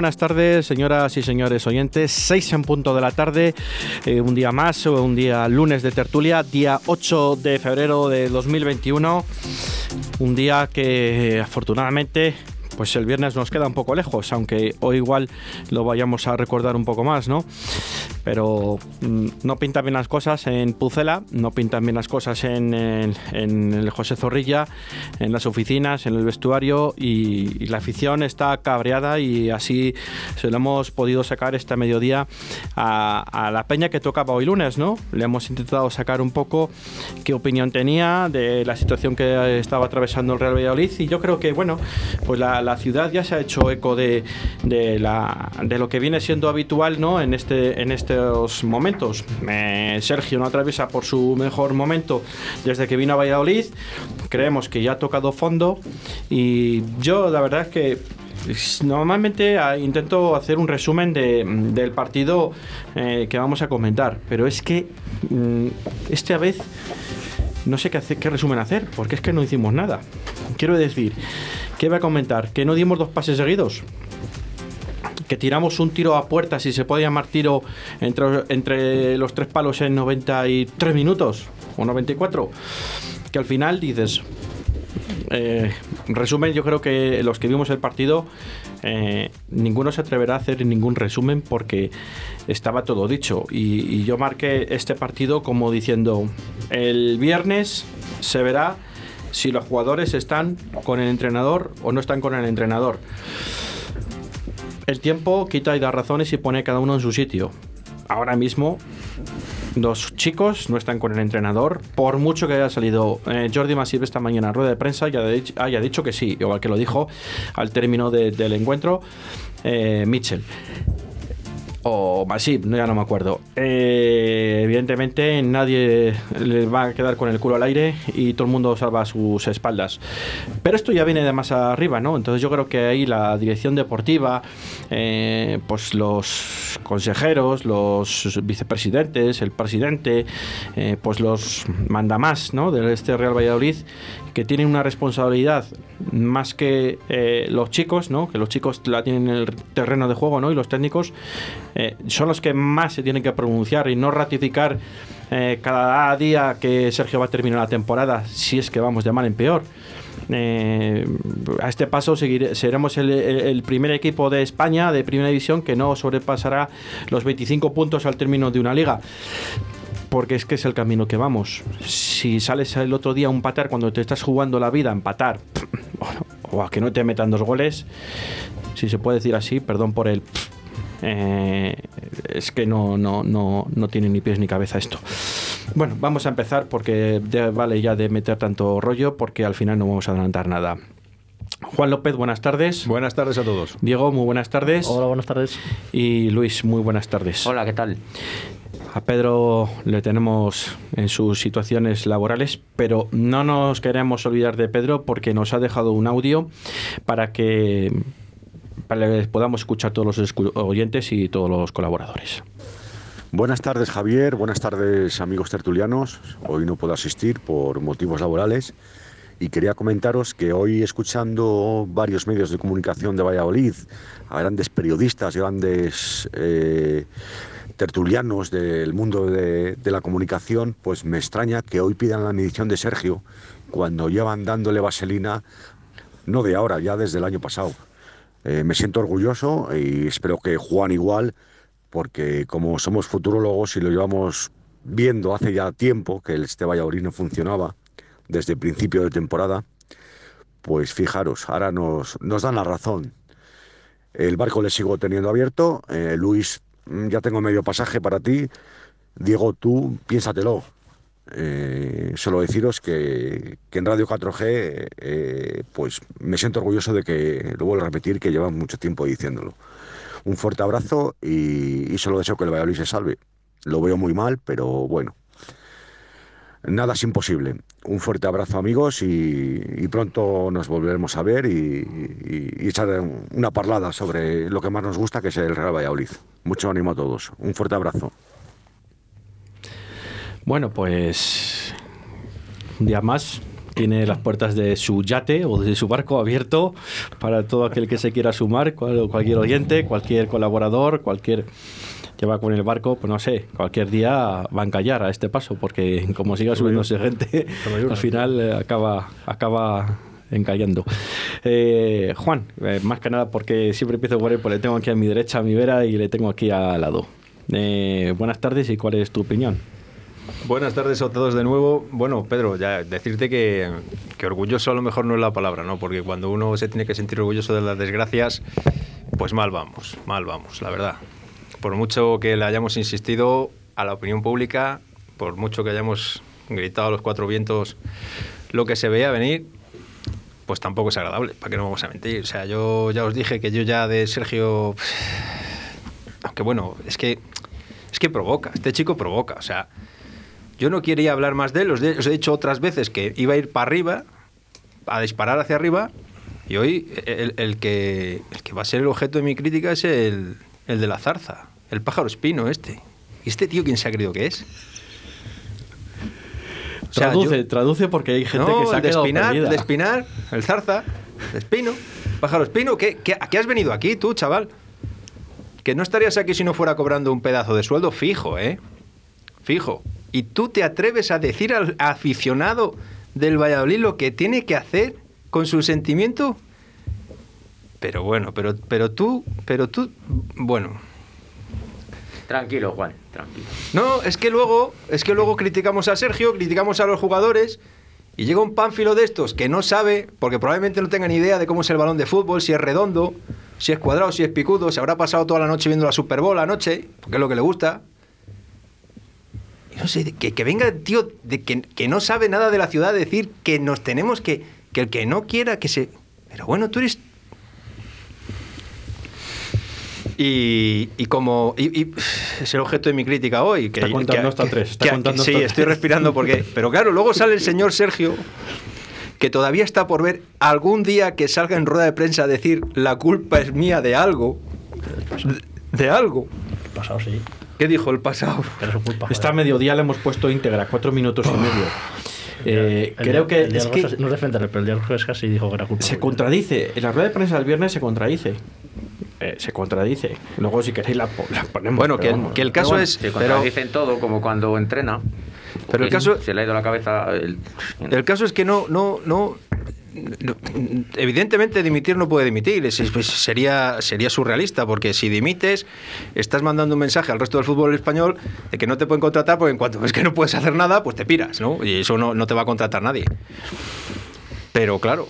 Buenas tardes, señoras y señores oyentes. Seis en punto de la tarde, eh, un día más, un día lunes de tertulia, día 8 de febrero de 2021. Un día que afortunadamente pues el viernes nos queda un poco lejos, aunque hoy igual lo vayamos a recordar un poco más, ¿no? Pero mm, no pintan bien las cosas en Pucela, no pintan bien las cosas en, el José Zorrilla, en las oficinas, en el vestuario y, la afición está cabreada y así se lo hemos podido sacar este mediodía a, la peña que tocaba hoy lunes, ¿no? Le hemos intentado sacar un poco qué opinión tenía de la situación que estaba atravesando el Real Valladolid y yo creo que, bueno, pues la la ciudad ya se ha hecho eco de, la, de lo que viene siendo habitual ¿no? en, este, en momentos. Sergio no atraviesa por su mejor momento desde que vino a Valladolid. Creemos que ya ha tocado fondo y yo la verdad es que Normalmente ah, intento hacer un resumen del partido eh, que vamos a comentar, pero es que mm, esta vez no sé qué, hacer, qué resumen hacer, porque es que no hicimos nada. Quiero decir, ¿qué voy a comentar? ¿Que no dimos dos pases seguidos? Que tiramos un tiro a puerta, si se puede llamar tiro, entre, entre los tres palos en 93 minutos o 94, que al final dices, eh, resumen, yo creo que los que vimos el partido, eh, ninguno se atreverá a hacer ningún resumen porque estaba todo dicho. Y, yo marqué este partido como diciendo, el viernes se verá si los jugadores están con el entrenador o no están con el entrenador. El tiempo quita y da razones y pone cada uno en su sitio. Ahora mismo los chicos no están con el entrenador, por mucho que haya salido eh, Jordi Masip esta mañana en rueda de prensa y haya, dicho que sí, igual que lo dijo al término del encuentro eh, Mitchell o Masip, ya no me acuerdo. Eh, evidentemente nadie le va a quedar con el culo al aire y todo el mundo salva sus espaldas. Pero esto ya viene de más arriba, ¿no? Entonces yo creo que ahí la dirección deportiva, eh, pues los consejeros, los vicepresidentes, el presidente, eh, pues los mandamás, ¿no? De este Real Valladolid, que tienen una responsabilidad más que los chicos, ¿no? Que los chicos la tienen en el terreno de juego, ¿no? Y los técnicos eh, son los que más se tienen que pronunciar y no ratificar eh, cada día que Sergio va a terminar la temporada, si es que vamos de mal en peor. Eh, a este paso seremos el, primer equipo de España de primera división que no sobrepasará los 25 puntos al término de una liga. Porque es que es el camino que vamos. Si sales el otro día a empatar cuando te estás jugando la vida, empatar, o a que no te metan dos goles, si se puede decir así, perdón por el eh, es que no, no, no, no tiene ni pies ni cabeza esto. Bueno, vamos a empezar porque vale ya de meter tanto rollo porque al final no vamos a adelantar nada. Juan López, buenas tardes. Buenas tardes a todos. Diego, muy buenas tardes. Hola, buenas tardes. Y Luis, muy buenas tardes. Hola, ¿qué tal? A Pedro le tenemos en sus situaciones laborales, pero no nos queremos olvidar de Pedro porque nos ha dejado un audio para que para que podamos escuchar todos los oyentes y todos los colaboradores. Buenas tardes Javier, buenas tardes amigos tertulianos. Hoy no puedo asistir por motivos laborales y quería comentaros que hoy escuchando varios medios de comunicación de Valladolid, a grandes periodistas, grandes eh, tertulianos del mundo de, la comunicación, pues me extraña que hoy pidan la medición de Sergio cuando llevan dándole vaselina, no de ahora, ya desde el año pasado. Eh, me siento orgulloso y espero que Juan igual, porque como somos futurólogos y lo llevamos viendo hace ya tiempo que este Valladolid no funcionaba desde el principio de temporada, pues fijaros, ahora nos, nos dan la razón. El barco le sigo teniendo abierto. Eh, Luis, mm, ya tengo medio pasaje para ti. Diego, tú piénsatelo. Eh, solo deciros que, en Radio 4G eh, pues me siento orgulloso de que, lo vuelvo a repetir, que llevan mucho tiempo diciéndolo. Un fuerte abrazo y, solo deseo que el Valladolid se salve. Lo veo muy mal, pero bueno. Nada es imposible. Un fuerte abrazo amigos y, pronto nos volveremos a ver y, echar una parlada sobre lo que más nos gusta, que es el Real Valladolid. Mucho ánimo a todos. Un fuerte abrazo. Bueno, pues un día más tiene las puertas de su yate o de su barco abierto para todo aquel que se quiera sumar, cualquier oyente, cualquier colaborador, cualquier que va con el barco, pues no sé, cualquier día va a encallar a este paso, porque como siga subiéndose gente, al final eh, acaba, acaba encallando. Eh, Juan, eh, más que nada porque siempre empiezo por él, pues le tengo aquí a mi derecha, a mi vera, y le tengo aquí al lado. buenas tardes y cuál es tu opinión. Buenas tardes a todos de nuevo. Bueno, Pedro, ya decirte que, que, orgulloso a lo mejor no es la palabra, ¿no? Porque cuando uno se tiene que sentir orgulloso de las desgracias, pues mal vamos, mal vamos, la verdad por mucho que le hayamos insistido a la opinión pública, por mucho que hayamos gritado a los cuatro vientos lo que se veía venir, pues tampoco es agradable, ¿para qué no vamos a mentir? O sea, yo ya os dije que yo ya de Sergio, aunque bueno, es que es que provoca, este chico provoca, o sea, yo no quería hablar más de él, os, he dicho otras veces que iba a ir para arriba, a disparar hacia arriba, y hoy el, que, el que va a ser el objeto de mi crítica es el, el de la zarza. El pájaro espino este. ¿Y este tío quién se ha creído que es? traduce, traduce porque hay gente que se ha de espinar, de espinar, el zarza, de espino, pájaro espino. ¿Qué, qué, a qué has venido aquí tú, chaval? Que no estarías aquí si no fuera cobrando un pedazo de sueldo fijo, ¿eh? Fijo. Y tú te atreves a decir al aficionado del Valladolid lo que tiene que hacer con su sentimiento. Pero bueno, pero, pero tú, pero tú, bueno, Tranquilo, Juan, tranquilo. No, es que luego, es que luego criticamos a Sergio, criticamos a los jugadores y llega un pánfilo de estos que no sabe, porque probablemente no tenga ni idea de cómo es el balón de fútbol, si es redondo, si es cuadrado, si es picudo, se habrá pasado toda la noche viendo la Super Bowl anoche, porque es lo que le gusta. Y no sé, que, venga el tío de que, que, no sabe nada de la ciudad a decir que nos tenemos que, que el que no quiera que se... Pero bueno, tú eres Y, como y, es el objeto de mi crítica hoy. Que, está contando hasta tres. sí, estoy respirando porque. Pero claro, luego sale el señor Sergio, que todavía está por ver algún día que salga en rueda de prensa a decir la culpa es mía de algo. De, algo. El pasado sí. ¿Qué dijo el pasado? Pero su culpa, Esta mediodía le hemos puesto íntegra, cuatro minutos y medio. Eh, creo que, es que no defenderle, pero el día casi dijo que era culpa. Se contradice. En la rueda de prensa del viernes se contradice. Eh, se contradice. Luego, si queréis, la, ponemos. Bueno, que, el caso es. Se contradicen todo, como cuando entrena. Pero el caso. Se le ha ido la cabeza. El, el caso es que no, no, no, evidentemente dimitir no puede dimitir, pues, sería, sería surrealista, porque si dimites, estás mandando un mensaje al resto del fútbol español de que no te pueden contratar, porque en cuanto ves que no puedes hacer nada, pues te piras, ¿no? Y eso no, no te va a contratar nadie. Pero claro,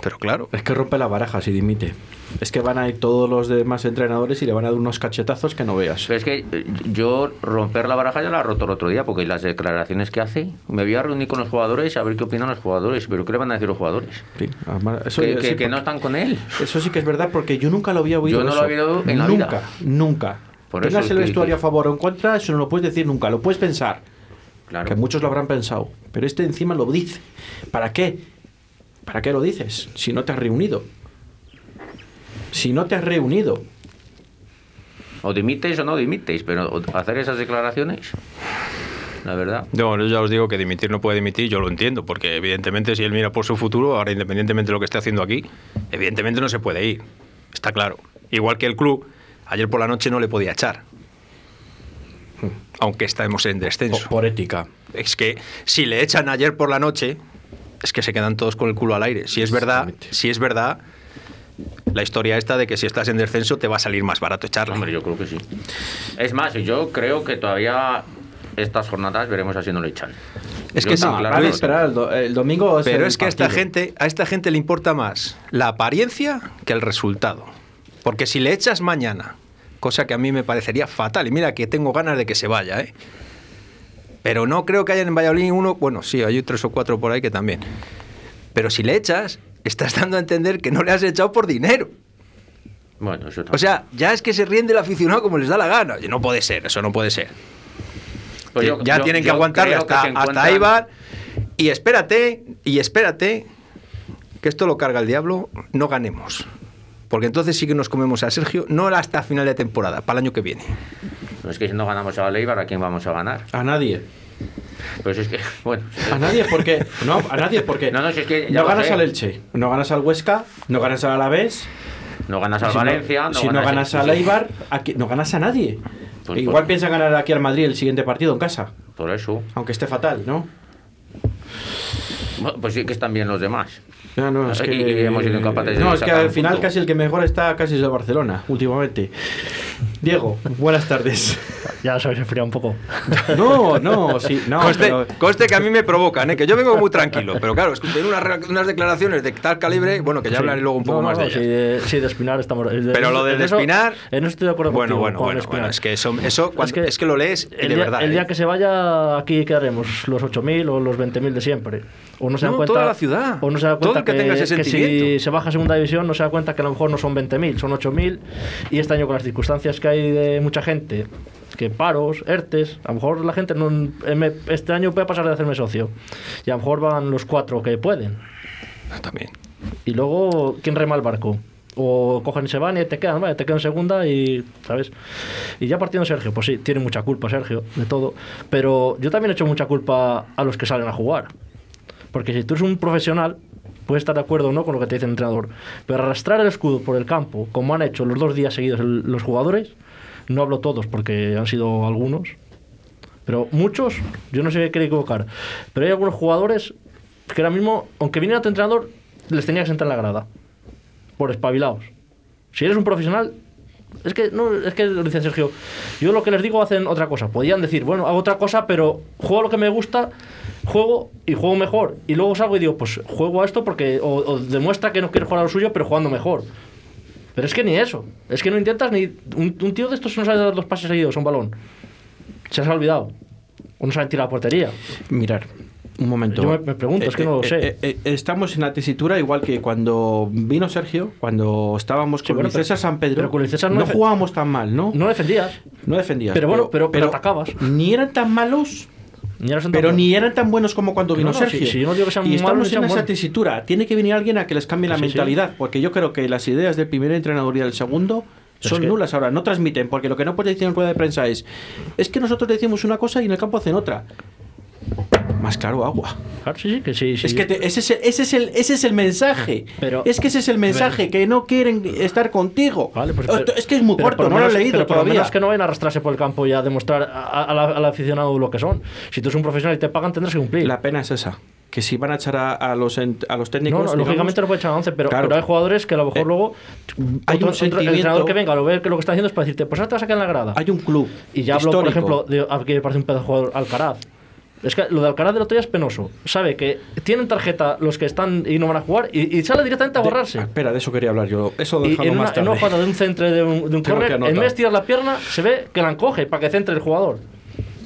pero claro. Es que rompe la baraja si dimite. Es que van a ir todos los demás entrenadores y le van a dar unos cachetazos que no veas. Pero es que eh, yo romper la baraja ya la he roto el otro día, porque las declaraciones que hace, me voy a reunir con los jugadores a ver qué opinan los jugadores, pero ¿qué le van a decir los jugadores? que, no están con él. Eso sí que es verdad, porque yo nunca lo había oído. Yo no lo había oído en la nunca, Nunca, Por Tengas el vestuario a favor o en contra, eso no lo puedes decir nunca, lo puedes pensar. Claro. Que muchos lo habrán pensado. Pero este encima lo dice. ¿Para qué? ¿Para qué lo dices si no te has reunido? Si no te has reunido. O dimitéis o no dimitéis, pero hacer esas declaraciones, la verdad. No, yo ya os digo que dimitir no puede dimitir, yo lo entiendo, porque evidentemente si él mira por su futuro, ahora independientemente de lo que esté haciendo aquí, evidentemente no se puede ir. Está claro. Igual que el club, ayer por la noche no le podía echar. Aunque estamos en descenso. por ética. Es que si le echan ayer por la noche, es que se quedan todos con el culo al aire. Si es verdad, si es verdad, la historia esta de que si estás en descenso te va a salir más barato echarla. Hombre, yo creo que sí. Es más, yo creo que todavía estas jornadas veremos así no lo echan. Es que sí, claro, esperar el, domingo. pero es que a esta gente, a esta gente le importa más la apariencia que el resultado. Porque si le echas mañana, cosa que a mí me parecería fatal, y mira que tengo ganas de que se vaya, ¿eh? Pero no creo que haya en Valladolid uno, bueno, sí, hay tres o cuatro por ahí que también. Pero si le echas, estás dando a entender que no le has echado por dinero. Bueno, eso O sea, ya es que se ríen del aficionado como les da la gana. Y no puede ser, eso no puede ser. Pues ya tienen que aguantar hasta, hasta Y espérate, y espérate, que esto lo carga el diablo, no ganemos. Porque entonces sí que nos comemos a Sergio, no hasta final de temporada, para el año que viene. es que si no ganamos a Leibar, ¿a quién vamos a ganar? A nadie. Pues es que, bueno. A nadie porque. No, a nadie porque. No, no, es que no ganas al Elche, no ganas al Huesca, no ganas al Alavés. No ganas al Valencia. No, si no ganas al Eibar, aquí, no ganas a nadie. Pues Igual piensa ganar aquí al Madrid el siguiente partido en casa. Por eso. Aunque esté fatal, ¿no? pues sí que están bien los demás. No, es que, hemos sido incapaces no, es que al final casi el que mejor está casi es el Barcelona, últimamente. Diego, buenas tardes. Ya se habéis enfriado un poco. No, no, sí, no. Coste, que a mí me provocan, ¿eh? que yo vengo muy tranquilo, pero claro, tener unas, unas declaraciones de tal calibre, bueno, que ya hablaré luego un poco más de ellas. Sí, de, Espinar estamos. pero lo de, Espinar. no estoy de acuerdo bueno, bueno, bueno, bueno, es que eso, eso es, que, es que lo lees el de día, verdad. El día ¿eh? que se vaya, aquí quedaremos los 8.000 o los 20.000 de siempre. O no se da cuenta. Toda la ciudad. O no se da cuenta que, que, que si se baja a segunda división, no se da cuenta que a lo mejor no son 20.000, son 8.000. Y este año, con las circunstancias que hay de mucha gente que paros, ERTES, a lo mejor la gente no, este año puede pasar de hacerme socio y a lo mejor van los cuatro que pueden. Ah, también. Y luego, ¿quién rema el barco? O cogen y se van y te quedan, te quedan segunda y, ¿sabes? Y ya partiendo Sergio, pues sí, tiene mucha culpa Sergio de todo, pero yo también he hecho mucha culpa a los que salen a jugar. Porque si tú eres un profesional, puedes estar de acuerdo o no con lo que te dice el entrenador, pero arrastrar el escudo por el campo, como han hecho los dos días seguidos los jugadores, no hablo todos porque han sido algunos, pero muchos, yo no sé qué quiere equivocar, pero hay algunos jugadores que ahora mismo, aunque viniera tu entrenador, les tenía que sentar en la grada, por espabilados. Si eres un profesional, es que, no, es que dice Sergio, yo lo que les digo hacen otra cosa. Podían decir, bueno, hago otra cosa, pero juego lo que me gusta, juego y juego mejor. Y luego salgo y digo, pues juego a esto porque, o, demuestra que no quiere jugar a lo suyo, pero jugando mejor. Pero es que ni eso. Es que no intentas ni. Un, tío de estos no sabe dar dos pases seguidos a un balón. Se ha olvidado. O no sabe tirar la portería. Mirar. Un momento. Yo me, pregunto, es que no lo eh, sé. Eh, eh, estamos en la tesitura igual que cuando vino Sergio, cuando estábamos con César San Pedro. Pero no, jugábamos tan mal, ¿no? No defendías. No defendías. Pero bueno, pero, pero atacabas. Ni eran tan malos pero ni eran tan buenos como cuando vino Sergio. y estamos en esa tesitura. Tiene que venir alguien a que les cambie la mentalidad, porque yo creo que las ideas del primer entrenador y del segundo son nulas ahora, no transmiten, porque lo que no puede decir en rueda de prensa es, es que nosotros decimos una cosa y en el campo hacen otra más claro agua. Claro, sí, sí, que sí. Es que ese, es el, ese, es el, ese es el mensaje. Pero, es que ese es el mensaje, que no quieren estar contigo. Vale, pues, es que es muy corto, no lo he leído pero todavía. Por lo menos que no vayan a arrastrarse por el campo y a demostrar al aficionado lo que son. Si tú eres un profesional y te pagan, tendrás que cumplir. La pena es esa que si van a echar a, los, a los técnicos. No, lógicamente no puede echar a 11, pero, pero, hay jugadores que a lo mejor eh, luego. Hay un sentimiento, el entrenador que venga, lo ve que lo que está haciendo es para decirte, pues ahora te vas a quedar en la grada. Hay un club. Y ya hablo, por ejemplo, de que parece un pedazo de jugador Alcaraz. Es que lo de Alcaraz del otro día es penoso. Sabe que tienen tarjeta los que están y no van a jugar y, sale directamente a borrarse. Ah, espera, de eso quería hablar yo. Eso lo y en una, en una jugada de un centro de un, de un corner, en vez de tirar la pierna, se ve que la encoge para que centre el jugador.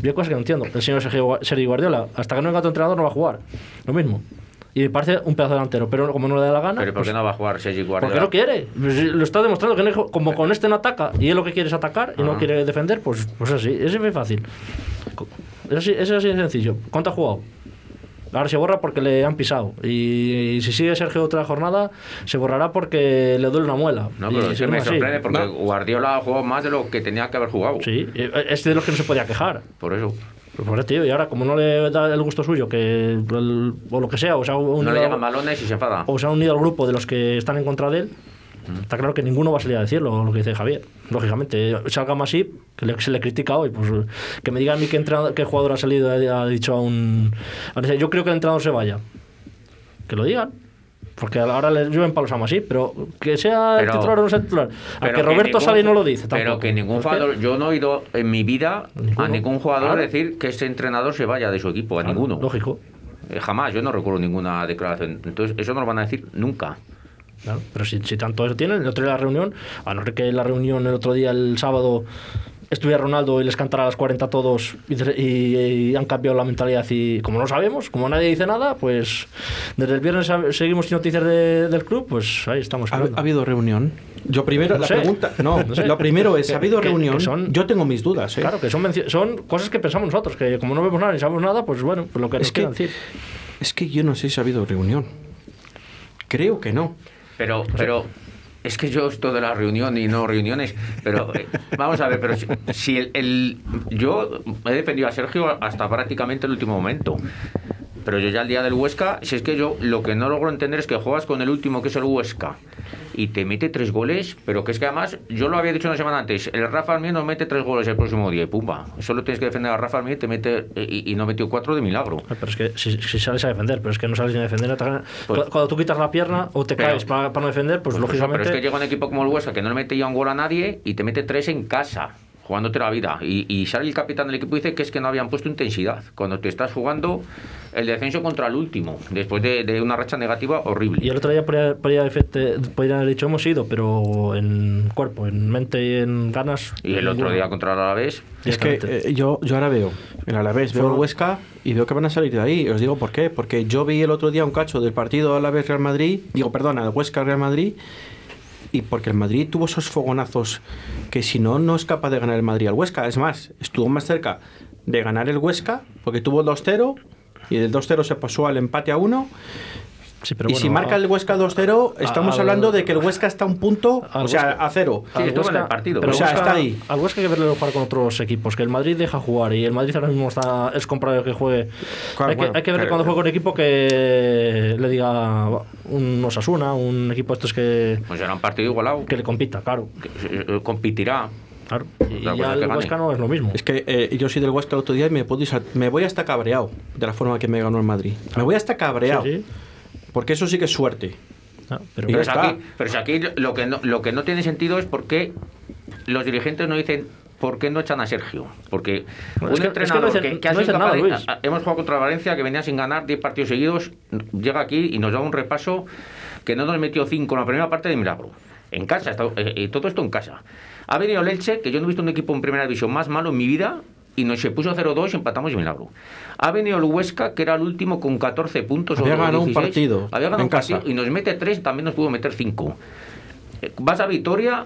Yo hay cosas que no entiendo. El señor Sergio Guardiola, hasta que no venga otro entrenador, no va a jugar. Lo mismo. Y me parece un pedazo delantero, pero como no le da la gana. ¿Pero por qué pues no va a jugar Sergio Guardiola? Porque no quiere. Pues, lo está demostrando que como con este no ataca y él lo que quiere es atacar y no ah. quiere defender, pues, pues así. Es muy fácil. Eso es así de sencillo. ¿Cuánto ha jugado? Ahora se borra porque le han pisado. Y, si sigue Sergio otra jornada, se borrará porque le duele una muela. No, pero se me sorprende porque Guardiola ha jugado más de lo que tenía que haber jugado. Sí, es de los que no se podía quejar. Por eso. Por eso, tío, y ahora como no le da el gusto suyo, que o lo que sea, o sea, no le llegan balones y se enfada. O se ha unido al grupo de los que están en contra de él, Está claro que ninguno va a salir a decirlo, lo que dice Javier. Lógicamente, salga Masip, que se le critica hoy, pues que me diga a mí qué, qué jugador ha salido ha dicho a un... Yo creo que el entrenador se vaya. Que lo digan. Porque ahora le llueven palos a Masip, pero que sea el titular o no sea titular. A que Roberto sale y no lo dice. Pero que ningún jugador, yo no he oído en mi vida a ningún jugador decir que este entrenador se vaya de su equipo, a ninguno. Lógico. Eh, jamás, yo no recuerdo ninguna declaración. Entonces, eso no lo van a decir nunca. Claro, pero si, si tanto eso tienen, el otro día la reunión, a no ser que la reunión el otro día, el sábado, estuviera Ronaldo y les cantara a las 40 a todos y, y- y han cambiado la mentalidad y como no sabemos, como nadie dice nada, pues desde el viernes seguimos sin noticias de- del club, pues ahí estamos. ¿Ha, ha habido reunión? Yo primero, No la sé. pregunta, no, No sé. lo primero es, ¿ha habido que- reunión? que son- Yo tengo mis dudas, ¿eh? Claro, que son, son cosas que pensamos nosotros, que como no vemos nada ni sabemos nada, pues bueno, pues lo que nos es, que, decir. es que yo no sé si ha habido reunión. Creo que no. Pero, pero es que yo esto de la reunión y no reuniones, pero eh, vamos a ver, pero si, si el, el- yo he defendido a Sergio hasta prácticamente el último momento. Pero yo ya el día del Huesca, si es que yo lo que no logro entender es que juegas con el último que es el Huesca y te mete tres goles, pero que es que además, yo lo había dicho una semana antes, el Rafa Almier nos mete tres goles el próximo día y pumba. Solo tienes que defender a Rafa Almier y te mete eh, y, y no metió cuatro de milagro. Pero es que si, si sales a defender, pero es que no sales ni a defender. Pues- Cu- Cuando tú quitas la pierna o te Pero- caes para, para no defender, pues, Pues eso, lógicamente. pero es que llega un equipo como el Huesca que no le mete ya un gol a nadie y te mete tres en casa, jugándote la vida. Y, y sale el capitán del equipo y dice que es que no habían puesto intensidad. Cuando te estás jugando el descenso contra el último, después de, de una racha negativa horrible. Y el otro día podría, podría, efecte- podría haber dicho hemos ido, pero en cuerpo, en mente y en ganas. Y el otro día contra el Alavés, Es que eh, yo, yo ahora veo el Alavés, veo el Huesca y veo que van a salir de ahí. Os digo por qué. Porque yo vi el otro día un cacho del partido Alavés-Real Madrid, digo, perdona, el Huesca-Real Madrid, y porque el Madrid tuvo esos fogonazos que si no, no es capaz de ganar el Madrid al Huesca. Es más, estuvo más cerca de ganar el Huesca porque tuvo el 2-0 y del 2-0 se pasó al empate a 1. Sí, pero y bueno, si marca a- el Huesca 2-0, estamos al- hablando de que el Huesca está a un punto, o sea, Huesca- a cero. Sí, al estuvo en el partido. pero O sea, Huesca- está ahí. Al Huesca hay que verlo jugar con otros equipos, que el Madrid deja jugar y el Madrid ahora mismo está, es comprado que juegue. Claro, hay, que, bueno, hay que verle pero- cuando juegue con un equipo que le diga un Osasuna, un equipo estos que, pues será un partido igualado, que le compita, claro. que eh, competirá. claro. Y ya que el gane. Huesca no es lo mismo. Es que eh, yo soy del Huesca el otro día y me, puedo me voy hasta cabreado de la forma que me ganó el Madrid. Me voy hasta cabreado. Sí, sí. Porque eso sí que es suerte. Ah, pero Pero aquí, pero si aquí lo que no, lo que no tiene sentido es por qué los dirigentes no dicen por qué no echan a Sergio. Porque un es que- es que no entrenador que, que ha no sido dicen capaz nada, de- Luis. a- hemos jugado contra Valencia que venía sin ganar 10 partidos seguidos, llega aquí y nos da un repaso que no nos metió 5 en la primera parte de milagro. En casa, está- eh, eh, todo esto en casa. Ha venido el Elche, que yo no he visto un equipo en primera división más malo en mi vida, y nos se puso 0-2 y empatamos de milagro. Ha venido el Huesca, que era el último con 14 puntos. o Había ganado un 16. partido Había ganado en un partido casa. y nos mete 3, también nos pudo meter 5. Vas a Vitoria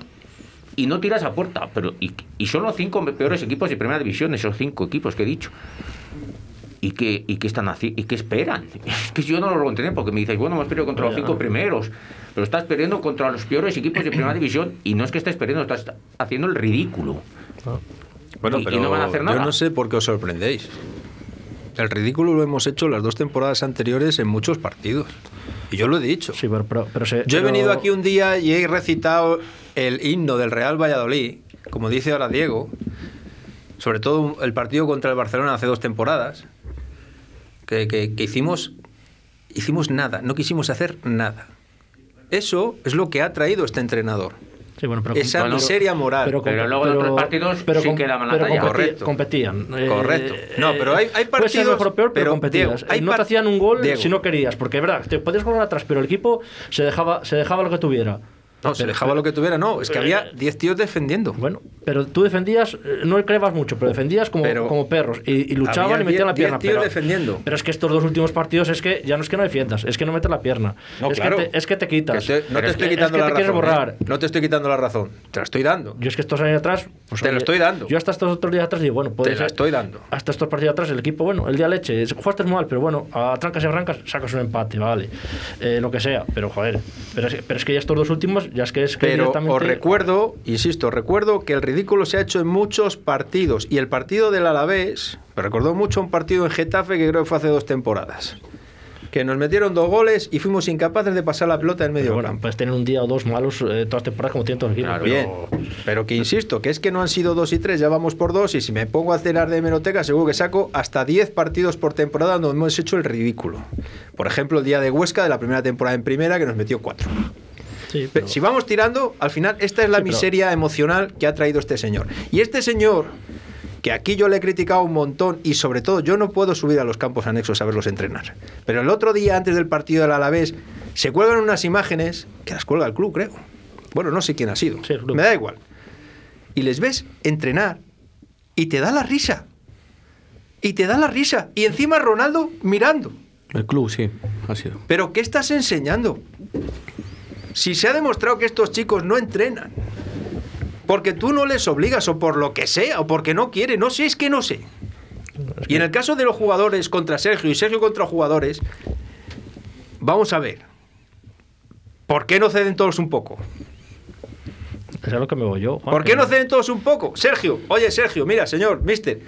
y no tiras a puerta, pero y, y son los cinco peores equipos de primera división, esos cinco equipos que he dicho. ¿Y qué, y qué están haciendo? ¿Y qué esperan? Es que yo no lo logro entender porque me dices, bueno, hemos perdido contra los Ya. cinco primeros, pero estás perdiendo contra los peores equipos de primera división y no es que estés perdiendo, estás haciendo el ridículo. Bueno, Y- y pero no van a hacer nada. yo no sé por qué os sorprendéis. El ridículo lo hemos hecho las dos temporadas anteriores en muchos partidos. Y yo lo he dicho. Sí, pero, pero, pero se- Yo he venido aquí un día y he recitado el himno del Real Valladolid, como dice ahora Diego, sobre todo el partido contra el Barcelona hace dos temporadas, que, que- que hicimos, hicimos nada, no quisimos hacer nada. Eso es lo que ha traído este entrenador. Sí, bueno, pero Esa Bueno, miseria moral. Pero luego en otros partidos sí com- que daban la pero Correcto. competían. Eh, Correcto. No, pero hay- hay puede ser partidos- mejor o peor, pero, pero, competías. Diego, hay no te hacían un gol Diego. si no querías, porque es verdad, te podías jugar atrás, pero el equipo se dejaba, se dejaba lo que tuviera. No, se dejaba lo que tuviera, no, es que había 10 tíos defendiendo. Bueno, pero tú defendías, eh, no creabas mucho, pero defendías como, Pero como perros y, y luchaban y metían la pierna. tíos pero, defendiendo. pero es que estos dos últimos partidos es que ya no es que no defiendas, es que no metes la pierna. No, es, claro. que te, es que te quitas. Que te- no Pero te es estoy quitando es que la te quieres razón. borrar. ¿eh? No te estoy quitando la razón. Te la estoy dando. Yo es que estos años atrás. Pues, Te lo estoy dando. Yo hasta estos otros días atrás digo, bueno, puede Te la estoy dando. Hasta estos partidos atrás, el equipo, bueno, el día leche, jugaste mal, pero bueno, a trancas y arrancas sacas un empate, vale. Eh, lo que sea, pero joder. Pero es, pero es que ya estos dos últimos, ya es que es que Pero directamente. os recuerdo, insisto, recuerdo que el ridículo se ha hecho en muchos partidos. Y el partido del Alavés, me recordó mucho un partido en Getafe que creo que fue hace dos temporadas. Que nos metieron dos goles y fuimos incapaces de pasar la pelota en medio Pero bueno, campo. puedes tener un día o dos malos eh, todas las temporadas como tienen todos equipos. Claro, pero- Bien, pero que insisto, que es que no han sido dos y tres, ya vamos por dos. Y si me pongo a cenar de hemeroteca, seguro que saco hasta 10 partidos por temporada donde hemos hecho el ridículo. Por ejemplo, el día de Huesca de la primera temporada en primera, que nos metió cuatro. Sí, Pe- pero- Si vamos tirando, al final esta es la Sí, pero- miseria emocional que ha traído este señor. Y este señor, que aquí yo le he criticado un montón y sobre todo yo no puedo subir a los campos anexos a verlos entrenar. Pero el otro día, antes del partido del Alavés, se cuelgan unas imágenes que las cuelga el club, creo. Bueno, no sé quién ha sido. Sí, el club. Me da igual. Y les ves entrenar y te da la risa. Y te da la risa. Y encima Ronaldo mirando. El club, sí, ha sido. ¿Pero qué estás enseñando? Si se ha demostrado que estos chicos no entrenan, porque tú no les obligas o por lo que sea, o porque no quieren, no sé, es que no sé. Y en el caso de los jugadores contra Sergio y Sergio contra jugadores, vamos a ver. ¿Por qué no ceden todos un poco? Eso es lo que me voy yo. Juan, ¿Por qué no ceden todos un poco? Sergio, oye Sergio, mira, señor, mister,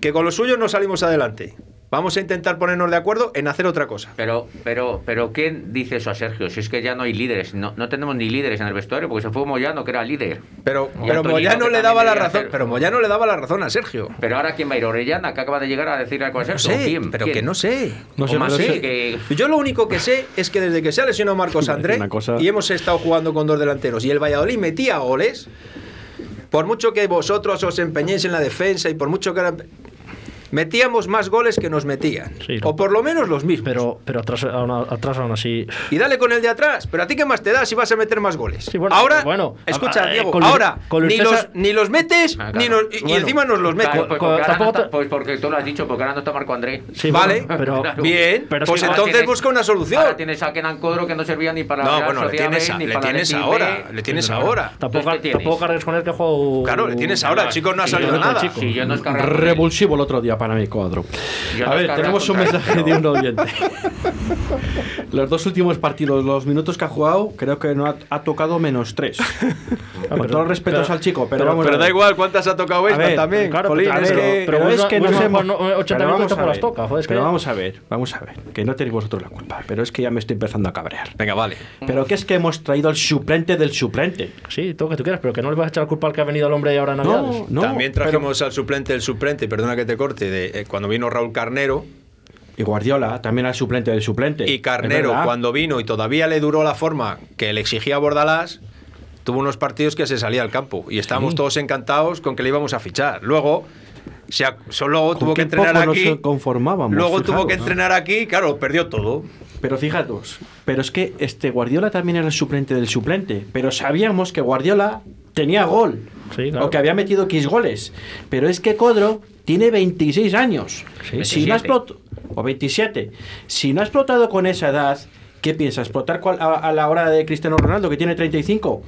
que con lo suyo no salimos adelante. Vamos a intentar ponernos de acuerdo en hacer otra cosa. Pero, pero, pero, ¿quién dice eso a Sergio? Si es que ya no hay líderes, no, no tenemos ni líderes en el vestuario, porque se fue Moyano, que era líder. Pero, Y pero Moyano le daba la razón. hacer- Pero Moyano le daba la razón a Sergio. Pero ahora, ¿quién va a ir? Orellana, que acaba de llegar a decir algo a No Sergio. sé, ¿Quién? pero ¿Quién? que no sé. No sé, más sé- que... Yo lo único que sé es que desde que se ha lesionado Marcos André Una cosa- y hemos estado jugando con dos delanteros y el Valladolid metía goles, por mucho que vosotros os empeñéis en la defensa y por mucho que... Metíamos más goles que nos metían. Sí, o por lo menos los mismos. Pero, pero atrás, aún, atrás aún así. Y dale con el de atrás. Pero a ti qué más te da si vas a meter más goles. Sí, bueno, ahora, bueno, escucha, a- a- Diego, con ahora con ni, los, ni los metes Ah, ni nos- y, encima nos los metes. Claro, pues, Con- porque ahora tampoco no está- te- pues porque tú lo has dicho, porque ahora no está Marco André. Sí, Vale, bueno, pero, Claro. Bien, pero pues entonces busca una solución. Ahora tienes a Kenan Codro que no servía ni para la No, bueno, le tienes, B, a- ni le para tienes ahora. Le tienes ahora. Tampoco, cargues con él que juego. Claro, le tienes ahora. El chico no ha salido nada. Revulsivo el otro día para mi cuadro. Yo A no ver, tenemos un mensaje de un oyente. Los dos últimos partidos, los minutos que ha jugado, creo que no ha, ha tocado menos tres. Con pero- todos los respetos pero- al chico, pero, Pero, vamos pero a da igual cuántas ha tocado esta ver, también. claro, es que- pero pero es que una- hemos... no, 80 pero minutos tampoco las toca, joder, pero que- vamos a ver, vamos a ver, que no tenéis vosotros la culpa, pero es que ya me estoy empezando a cabrear. Venga, vale. Pero que es que hemos traído el suplente del suplente. Sí, todo lo que tú quieras, pero que no le vas a echar la culpa al que ha venido el hombre ahora en. No, no. También pero- trajimos al suplente del suplente, perdona que te corte, de eh, cuando vino Raúl Carnero. Y Guardiola también al suplente del suplente. Y Carnero, cuando vino y todavía le duró la forma que le exigía Bordalás, tuvo unos partidos que se salía al campo. Y estábamos Sí. todos encantados con que le íbamos a fichar. Luego, se solo Con tuvo que entrenar poco aquí. nos conformábamos, luego tuvo fijaros, que ¿no? entrenar aquí, y claro, perdió todo. Pero fijaros, pero es que este Guardiola también era el suplente del suplente. Pero sabíamos que Guardiola tenía gol. Sí, claro. O que había metido X goles. Pero es que Codro tiene 26 años. Sí, si no 27. ha explotado, o 27. Si no ha explotado con esa edad, ¿qué piensa? ¿Explotar cual- a, a la hora de Cristiano Ronaldo, que tiene 35?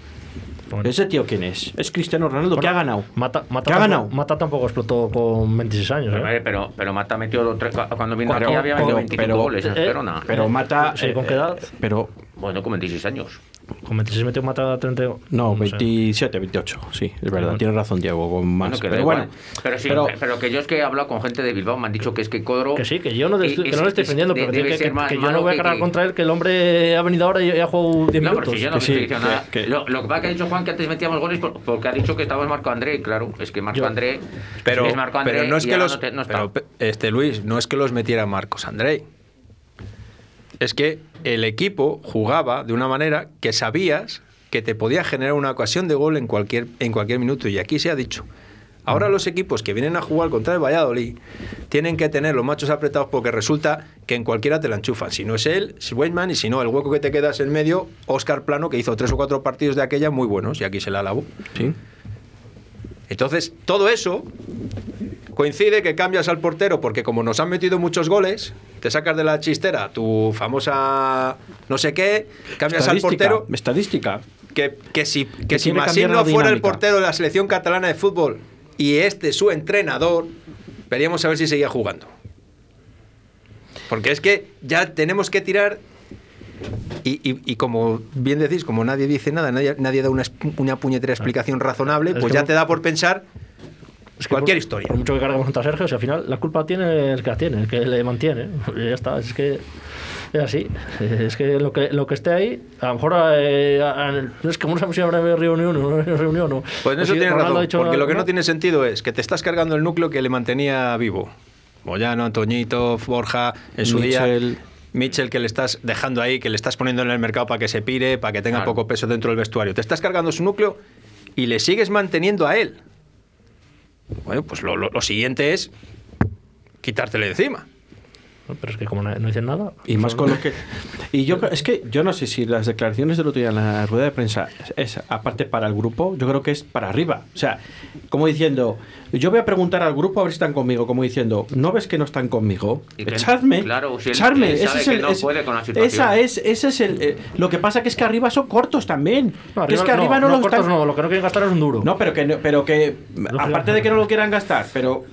Bueno. ¿Ese tío quién es? Es Cristiano Ronaldo, que ha ganado. Mata, Mata ¿Qué ha ganado? Mata tampoco explotó con 26 años. ¿eh? Pero, pero, pero Mata metió tres, cuando vino Pero- aquí había metido pero- 25 pero- goles en eh. Pero mata. ¿con qué edad? Pero. Bueno, con 26 años. Con 26 metió Mata 30. No, sé. 27, 28. Sí, es verdad. bueno. Tienes razón, Diego. Con más. Bueno, pero bueno. pero, sí, pero- pero, que yo es que he hablado con gente de Bilbao, me han dicho que es que Codro. Que sí, que yo no, estoy- y- que no le estoy defendiendo, de- pero que, que- que yo no voy a cargar que- contra él, que el hombre ha venido ahora y ha jugado 10 No, pero minutos. si yo no sí, estoy nada. que- Lo, lo que pasa que ha dicho Juan que antes metíamos goles por- porque ha dicho que estaba Marco André, claro. Es que Marco Yo- André. Pero, es Marco André pero no es que los. no te- no está. pero, pe- este Luis, no es que los metiera Marcos Andrei. Es que el equipo jugaba de una manera que sabías que te podía generar una ocasión de gol en cualquier, en cualquier minuto. Y aquí se ha dicho. Ahora los equipos que vienen a jugar contra el Valladolid tienen que tener los machos apretados porque resulta que en cualquiera te la enchufan. Si no es él, es Weidman y si no, el hueco que te quedas en medio, Oscar Plano, que hizo tres o cuatro partidos de aquella muy buenos y aquí se la lavó. Sí. Entonces, todo eso coincide que cambias al portero porque como nos han metido muchos goles, te sacas de la chistera tu famosa no sé qué, cambias al portero Estadística. que, que si, que Que si fuera el portero de la selección catalana de fútbol y este su entrenador, veríamos a ver si seguía jugando. Porque es que ya tenemos que tirar y, y- y como bien decís, como nadie dice nada, nadie, nadie da una, una puñetera explicación razonable, Es pues ya te da por pensar Es que cualquier por- historia. Por mucho que carguemos contra Sergio, si al final la culpa tiene el que la tiene, el que le mantiene. Y ya está, es que es así. Es que lo que, lo que esté ahí, a lo mejor eh, a- a- es que no sabemos si habrá reunión o no reunión. o- Pues en eso tienes razón, ha dicho porque lo que no tiene sentido es que te estás cargando el núcleo que le mantenía vivo. Moyano, Antoñito, Borja, en su Mitchell. día. Mitchell que le estás dejando ahí, que le estás poniendo en el mercado para que se pire, para que tenga Claro. poco peso dentro del vestuario. Te estás cargando su núcleo y le sigues manteniendo a él. Bueno, pues lo, lo- lo siguiente es quitártele de encima. Pero es que como no, no dicen nada. Y más con lo que. Y yo creo- es que yo no sé si las declaraciones del otro día en la rueda de prensa es aparte para el grupo, yo creo que es para arriba. O sea, como diciendo, yo voy a preguntar al grupo a ver si están conmigo, como diciendo, ¿no ves que no están conmigo? Y que- Echadme. claro, si él- echadme. él Ese es que el- no es- puede con la situación. Esa es, ese es el. eh, lo que pasa que es que arriba son cortos también. No, que es que arriba no, no, lo cortos están- no, lo que no quieren gastar es un duro. No, pero que, no- pero que No aparte de que no lo quieran gastar, pero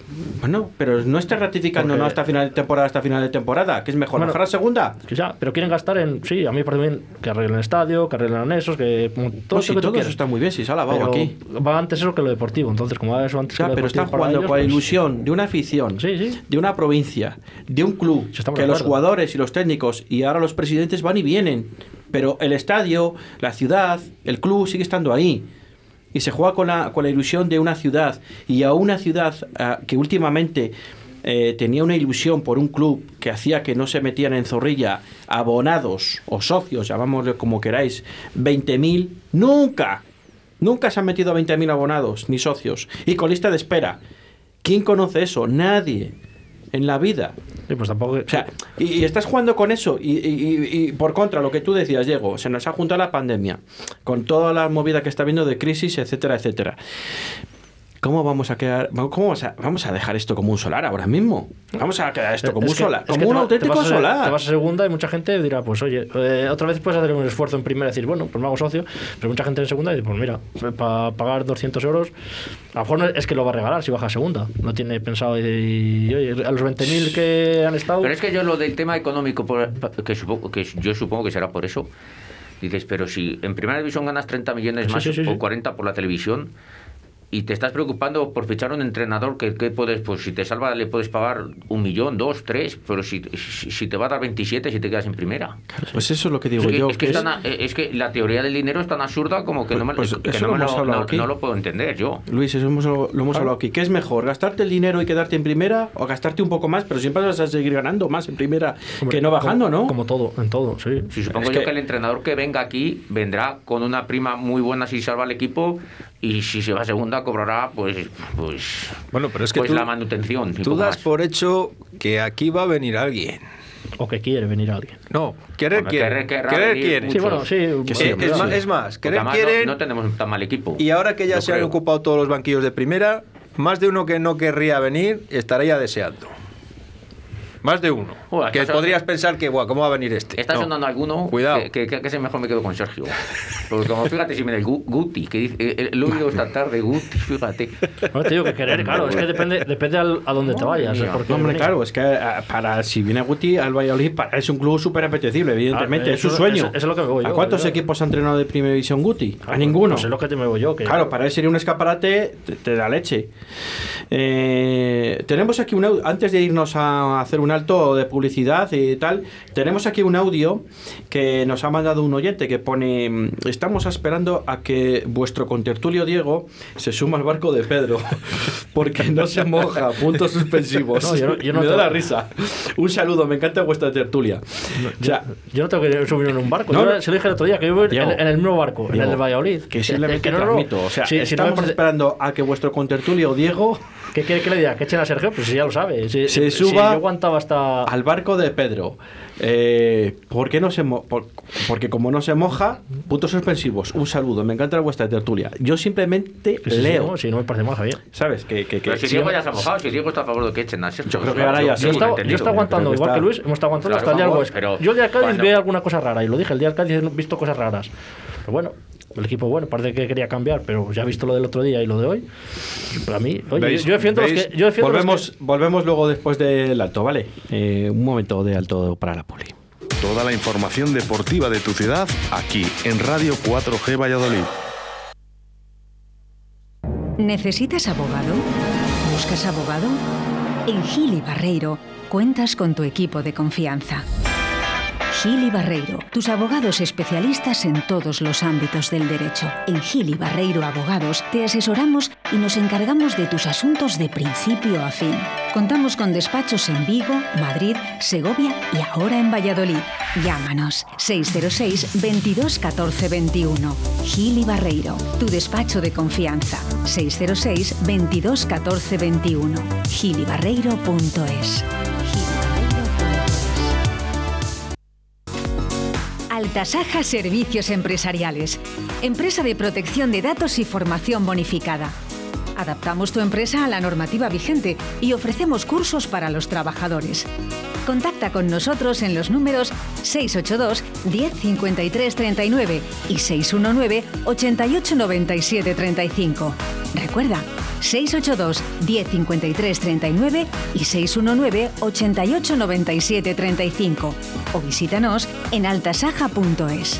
bueno, pero no está ratificando Porque- no hasta final de temporada hasta final de temporada, que es mejor Bueno, bajar a segunda. Ya, pero quieren gastar en. Sí, a mí me parece bien que arreglen el estadio, que arreglen anexos, que. Todo, Pues que tú todo eso está muy bien, si se ha lavado Pero aquí. Va antes eso que lo deportivo. Entonces, como va eso antes Ya, que lo pero están jugando ellos, con la pues- ilusión de una afición, Sí, sí. de una provincia, de un club, que los jugadores y los técnicos y ahora los presidentes van y vienen, pero el estadio, la ciudad, el club sigue estando ahí. Y se juega con la, con la ilusión de una ciudad. Y a una ciudad ah, que últimamente eh, tenía una ilusión por un club que hacía que no se metían en zorrilla abonados o socios, llamámosle como queráis, 20.000, nunca, nunca se han metido a 20.000 abonados ni socios. Y con lista de espera. ¿Quién conoce eso? Nadie. En la vida. Sí, pues tampoco. O sea, y, y estás jugando con eso. Y, y- y- y por contra, lo que tú decías, Diego, se nos ha juntado la pandemia, con toda la movida que está habiendo de crisis, etcétera, etcétera. ¿Cómo vamos a quedar? Vamos a, vamos a dejar esto como un solar ahora mismo. Vamos a quedar esto como Es un que- solar, es como te un va- auténtico te vas a- solar. Te vas a segunda y mucha gente dirá, pues oye, eh, otra vez puedes hacer un esfuerzo en primera y decir, bueno, pues me hago socio, pero mucha gente en segunda dice, pues mira, para pagar 200 euros, a lo mejor no es que lo va a regalar si baja a segunda. No tiene pensado, y, y, oye, a los 20.000 que han estado... Pero es que yo lo del tema económico, por- que, supongo, que yo supongo que será por eso, dices, pero si en primera división ganas 30 millones Sí, más sí, sí, o sí. 40 por la televisión y te estás preocupando por fichar un entrenador que, que puedes, pues si te salva le puedes pagar un millón, dos, tres, pero si, si, si te va a dar 27 si te quedas en primera. Pues eso es lo que digo Es que, yo. es, que es tan es que la teoría del dinero es tan absurda como que no me, Pues que no, lo me lo, hablado no- lo puedo entender yo. Luis, eso hemos, lo hemos hablado aquí. ¿Qué es mejor? ¿Gastarte el dinero y quedarte en primera? ¿O gastarte un poco más, pero siempre vas a seguir ganando más en primera Hombre, que no bajando, como- ¿no? Como todo, en todo, sí. Si supongo Es yo que- que... el entrenador que venga aquí vendrá con una prima muy buena si salva al equipo y si se va a segunda cobrará pues pues Bueno, pero es que pues tú- la manutención. Tú das más. por hecho que aquí va a venir alguien. O que quiere venir alguien. No, querer Hombre, quiere. Querer quiere. Sí, bueno, sí. Eh, es, sí. más, es más, querer además no- tenemos tan mal equipo. Y ahora que ya se han ocupado todos los banquillos de primera, más de uno que no querría venir estaría deseando. Más de uno. Joder, que podrías pensar que, "Buah, ¿cómo va a venir este? Está No. sonando alguno Cuidado. que, que, que mejor me quedo con Sergio. Porque como fíjate si me da Guti, que dice, eh, eh, lo he oído esta tarde, Guti, fíjate. No te digo que querer, claro, es que depende, depende al- a dónde te vayas. mía. eh, porque Hombre, claro, es que ah, para si viene Guti al Valladolid para- es un club súper apetecible, evidentemente, Ah, es su sueño. eso- eso es lo que me voy ¿A yo, cuántos yo- equipos ha entrenado de Primera División Guti? Ah, a ninguno. Pues es lo que te me voy yo. Que Claro, para él sería un escaparate, te, te da leche. Eh, tenemos aquí un audio, antes de irnos a hacer un alto de publicidad y tal, tenemos aquí un audio que nos ha mandado un oyente que pone, mm, estamos esperando a que vuestro contertulio Diego se suma al barco de Pedro, porque no se moja, puntos suspensivos. No, yo no- yo no me da te- la risa. Un saludo, me encanta vuestra tertulia. O sea, Yo no tengo que subir en un barco. Yo se lo dije el otro día, que yo Diego, en, en el mismo barco, Diego, en el Valladolid. Que simplemente que transmito. O sea, si- si me estamos parece- esperando a que vuestro contertulio Diego ¿Qué quiere que le diga? ¿Que echen a Sergio? Pues si ya lo sabe. Si, Se si suba yo aguantaba hasta. al barco de Pedro. Eh, ¿Por qué no se mo- por- porque como no se moja, puntos suspensivos. Un saludo, me encanta vuestra tertulia. Yo simplemente Sí, sí, sí, leo. no, si no me parece mal, Javier. ¿Sabes? Que, que, que- Pero si Diego ya se ha mojado, si Diego está a favor de que echen a Sergio. Yo creo que ahora ya sí. Yo entendido. yo estaba aguantando, que igual está- que Luis, hemos estado aguantando Claro, hasta el día del pero Yo el día del Cádiz cuando- vi alguna cosa rara, y lo dije, el día del Cádiz he visto cosas raras. Pero bueno, el equipo bueno, parece que quería cambiar, pero ya he visto lo del otro día y lo de hoy. Para mí, oye, ¿Veis? yo defiendo los que. Yo defiendo los volvemos, volvemos luego después del alto, ¿vale? Eh, un momento de alto para la Toda la información deportiva de tu ciudad aquí en Radio 4G Valladolid. ¿Necesitas abogado? ¿Buscas abogado? En Gili Barreiro cuentas con tu equipo de confianza. Gili Barreiro, tus abogados especialistas en todos los ámbitos del derecho. En Gili Barreiro Abogados te asesoramos y nos encargamos de tus asuntos de principio a fin. Contamos con despachos en Vigo, Madrid, Segovia y ahora en Valladolid. Llámanos 606 22 14 21. Gili Barreiro, tu despacho de confianza. 606 22 14 21. gilibarreiro.es. Altasaja Servicios Empresariales, empresa de protección de datos y formación bonificada. Adaptamos tu empresa a la normativa vigente y ofrecemos cursos para los trabajadores. Contacta con nosotros en los números 682 1053 39 y 619 88 97 35. Recuerda, 682 1053 39 y 619 88 97 35 o visítanos en altasaja.es.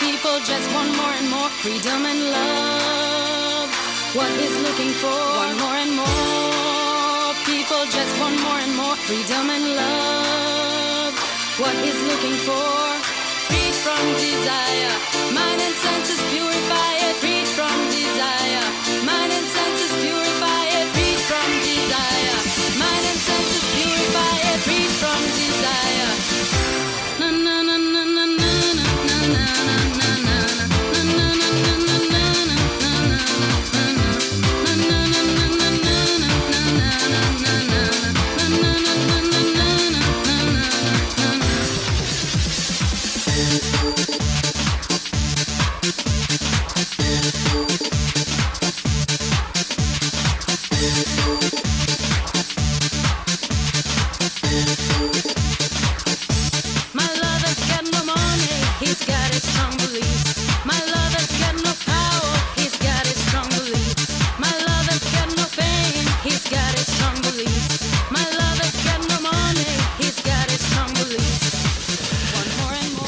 people just want more and more freedom and love. What he's looking for, one more and more. People just want more and more freedom and love. What he's looking for, freed from desire, mind and senses purify it,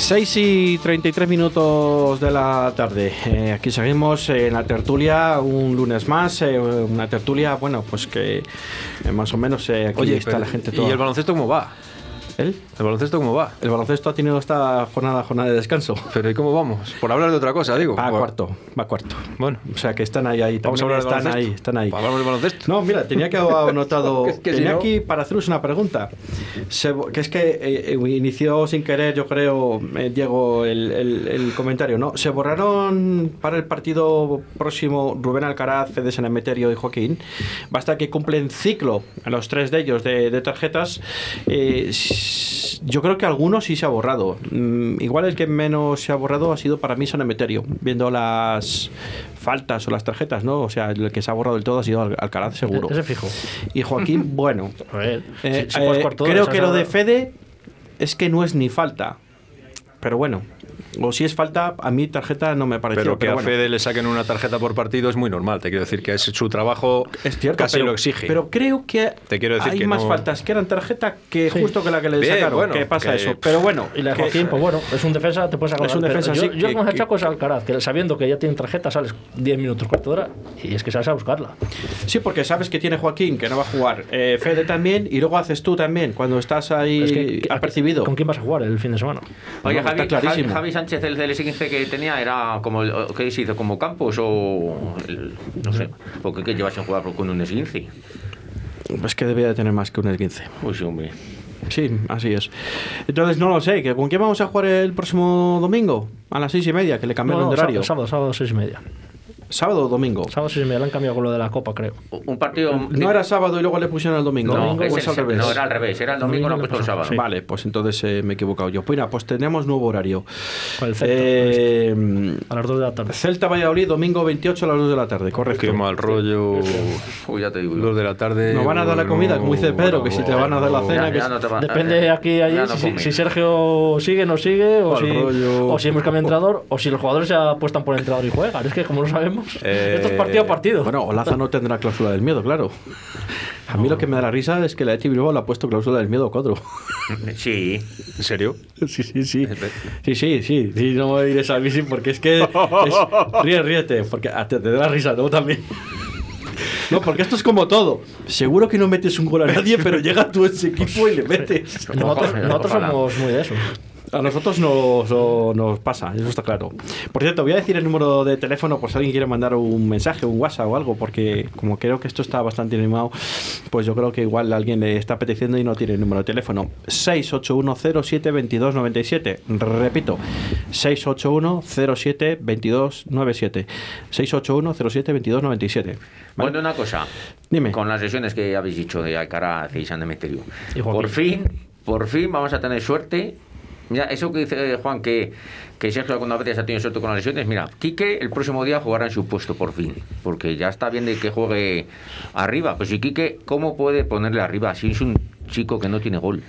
6 y 33 minutos de la tarde. Eh, aquí seguimos en la tertulia, un lunes más. eh, una tertulia, bueno, pues que eh, más o menos aquí Oye, está pero- la gente ¿y toda. el baloncesto cómo va? ¿El? ¿El baloncesto cómo va? El baloncesto ha tenido esta jornada, jornada de descanso. Pero ¿y cómo vamos? Por hablar de otra cosa, digo. Va a cuarto, va a cuarto. Bueno, O sea que están ahí, ahí. vamos a hablar están ahí, están ahí. Hablamos de baloncesto. No, mira, tenía que haber anotado. Es que si tenía no- aquí para haceros una pregunta. Se que es que eh, eh, inició sin querer, yo creo, eh, Diego, el, el- el comentario, ¿no? Se borraron para el partido próximo Rubén Alcaraz, Fede San Emeterio y Joaquín. Basta que cumplen ciclo a los tres de ellos de, de tarjetas. Eh, yo creo que algunos sí se ha borrado. Mm, igual el que menos se ha borrado ha sido para mí San Emeterio, viendo las faltas o las tarjetas, ¿no? O sea, el que se ha borrado del todo ha sido Al- Alcaraz, seguro. Ese fijo. Y Joaquín, bueno. A ver, Eh, si- si puedes eh, todo, creo que lo de Fede es que no es ni falta. Pero bueno, o si es falta, a mí tarjeta no me pareció. Pero que a bueno. Fede le saquen una tarjeta por partido es muy normal. Te quiero decir que es su trabajo Es cierto, casi pero, lo exige. Pero creo que Te quiero decir hay que más no- faltas que eran tarjeta que Sí. justo que la que le Bien, sacaron. bueno, que pasa que- eso. Pero bueno, Y la de que- Joaquín, pues bueno, es un defensa, te puedes sacar. Es un defensa, yo, sí, Yo que- con el que- Chaco es Alcaraz, que sabiendo que ya tienen tarjeta sales 10 minutos, cuarto de hora, y es que sales a buscarla. Sí, porque sabes que tiene Joaquín, que no va a jugar. eh, Fede también, y luego haces tú también, cuando estás ahí Es que- que- apercibido. ¿Con quién vas a jugar el fin de semana? Oye, No, Javi, está clarísimo. Javi- Sánchez, el del 15 que tenía, era como, el- ¿qué se hizo? ¿Como Campos o...? el- no sé, porque qué llevas sin jugar con un esguince? Es que debía de tener más que un esguince. Pues sí, hombre. Sí, así es. Entonces, no lo sé. que ¿Con quién vamos a jugar el próximo domingo? A las seis y media, que le cambiaron No, no, de horario. sábado, sábado, sábado, seis y media. ¿Sábado o domingo? Sábado sí, me lo han cambiado con lo de la Copa, creo. Un partido. No era sábado y luego le pusieron el domingo. No, ¿O es al revés? no, era al revés. Era el domingo, lo han puesto el sábado. Vale, pues entonces eh, me he equivocado yo. Pues, mira, pues tenemos nuevo horario. Con el Celta, Eh, A las 2 de la tarde. Celta Valladolid, domingo 28 a las 2 de la tarde, correcto. Qué mal rollo. Uy, ya te digo. yo. Dos de la tarde. Nos van a dar la comida, como dice Pedro, que si te van a dar la cena, Ya- que no Depende eh, aquí allí si, Sergio sigue, no sigue, o si, rollo. o si hemos cambiado de entrenador, o si los jugadores se apuestan por el entrenador y juegan. Es que como no sabemos, Eh, esto es partido a partido. Bueno, Olaza no tendrá cláusula del miedo, claro. A mí lo que me da la risa es que la Eti Bilbao le ha puesto cláusula del miedo a cuatro. Sí. ¿En serio? Sí, sí, sí. Sí, sí, sí. sí no voy a ir a bici porque es que. es- ríe, ríete, porque te, te da la risa, ¿no? También. No, porque esto es como todo. Seguro que no metes un gol a nadie, pero llega tú a ese equipo y le metes. nosotros nosotros somos muy de eso. A nosotros nos, nos pasa, eso está claro. Por cierto, voy a decir el número de teléfono por si alguien quiere mandar un mensaje, un WhatsApp o algo, porque como creo que esto está bastante animado, pues yo creo que igual alguien le está apeteciendo y no tiene el número de teléfono. 681072297. Repito, 681072297. 681072297. ¿Vale? Bueno, una cosa. Dime. Con las lesiones que habéis dicho de Alcaraz y San Demeterio. Por fin, por fin vamos a tener suerte. Mira, eso que dice eh, Juan, que, que Sergio algunas veces ha tenido suerte con las lesiones. Mira, Quique el próximo día jugará en su puesto, por fin. Porque ya está bien de que juegue arriba. Pues si Quique, ¿cómo puede ponerle arriba si es un chico que no tiene gol?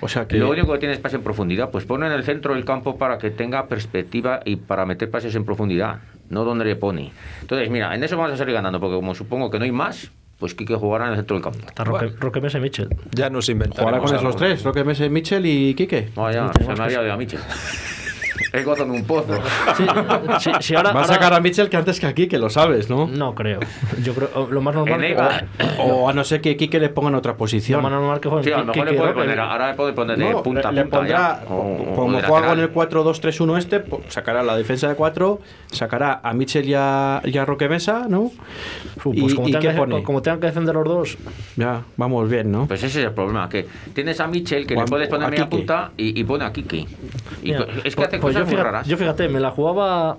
O sea que. Lo único que tiene es pase en profundidad. Pues pone en el centro del campo para que tenga perspectiva y para meter pases en profundidad, no donde le pone. Entonces, mira, en eso vamos a salir ganando, porque como supongo que no hay más, pues Quique jugará en el centro del campo. Está Roque, Roque Mesa y Mitchell. Ya nos Jugará inventaremos con esos tres, Roque Mese, Michel y Quique. Vaya, se me había a Michel. Es gozando un pozo. Sí, sí, sí, ahora, Va a ahora- sacar a Michel que antes que a Quique, lo sabes, ¿no? No creo. Yo creo lo más normal En que Eibar. O a no ser que Quique le ponga en otra lo posición. más normal que juegue Sí, a lo mejor le puede poner, ahora le puede poner de No, punta le, le punta. pondrá, ya, o- o como juega con el 4-2-3-1 este, pues, sacará la defensa de 4, sacará a Michel y a, y a Roque Mesa, ¿no? Fu, ¿Y, Pues como, y tengan qué que, pone? como tengan que defender los dos, Ya, vamos bien, ¿no? Pues ese es el problema, que tienes a Michel que O le puedes poner a media punta y, y pone a Kike. Y Mira, co- es que pues- hace pues cosas yo, muy fíjate, raras. yo fíjate, me la jugaba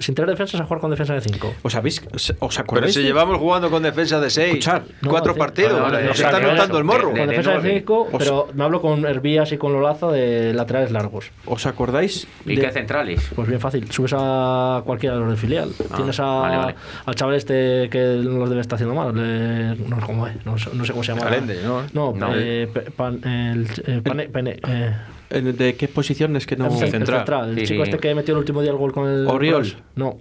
sin tener defensas a jugar con defensa de 5. ¿Os, habéis, ¿Os Pero acordáis? si de- llevamos jugando con defensa de 6, Escuchad, no, cuatro sí. partidos, Vale, vale, nos sí, notando el morro. De- Con de defensa de nueve. 5, Os- pero me hablo con Herbías y con Lolaza de laterales largos. ¿Os acordáis? ¿Y de- qué centrales? Pues bien fácil, subes a cualquiera de los de filial. Ah, Tienes a, vale, vale. al chaval este que los debe estar haciendo mal. le- no, sé cómo es, no, sé- no sé cómo se llama. Calende, ¿no? No, No. eh, pe- pan- el, eh, pane- pene- eh, ¿En- ¿De qué posición es que no...? el el central. central, el Sí, chico sí. este que metió el último día el gol con el. Oriol. el- No,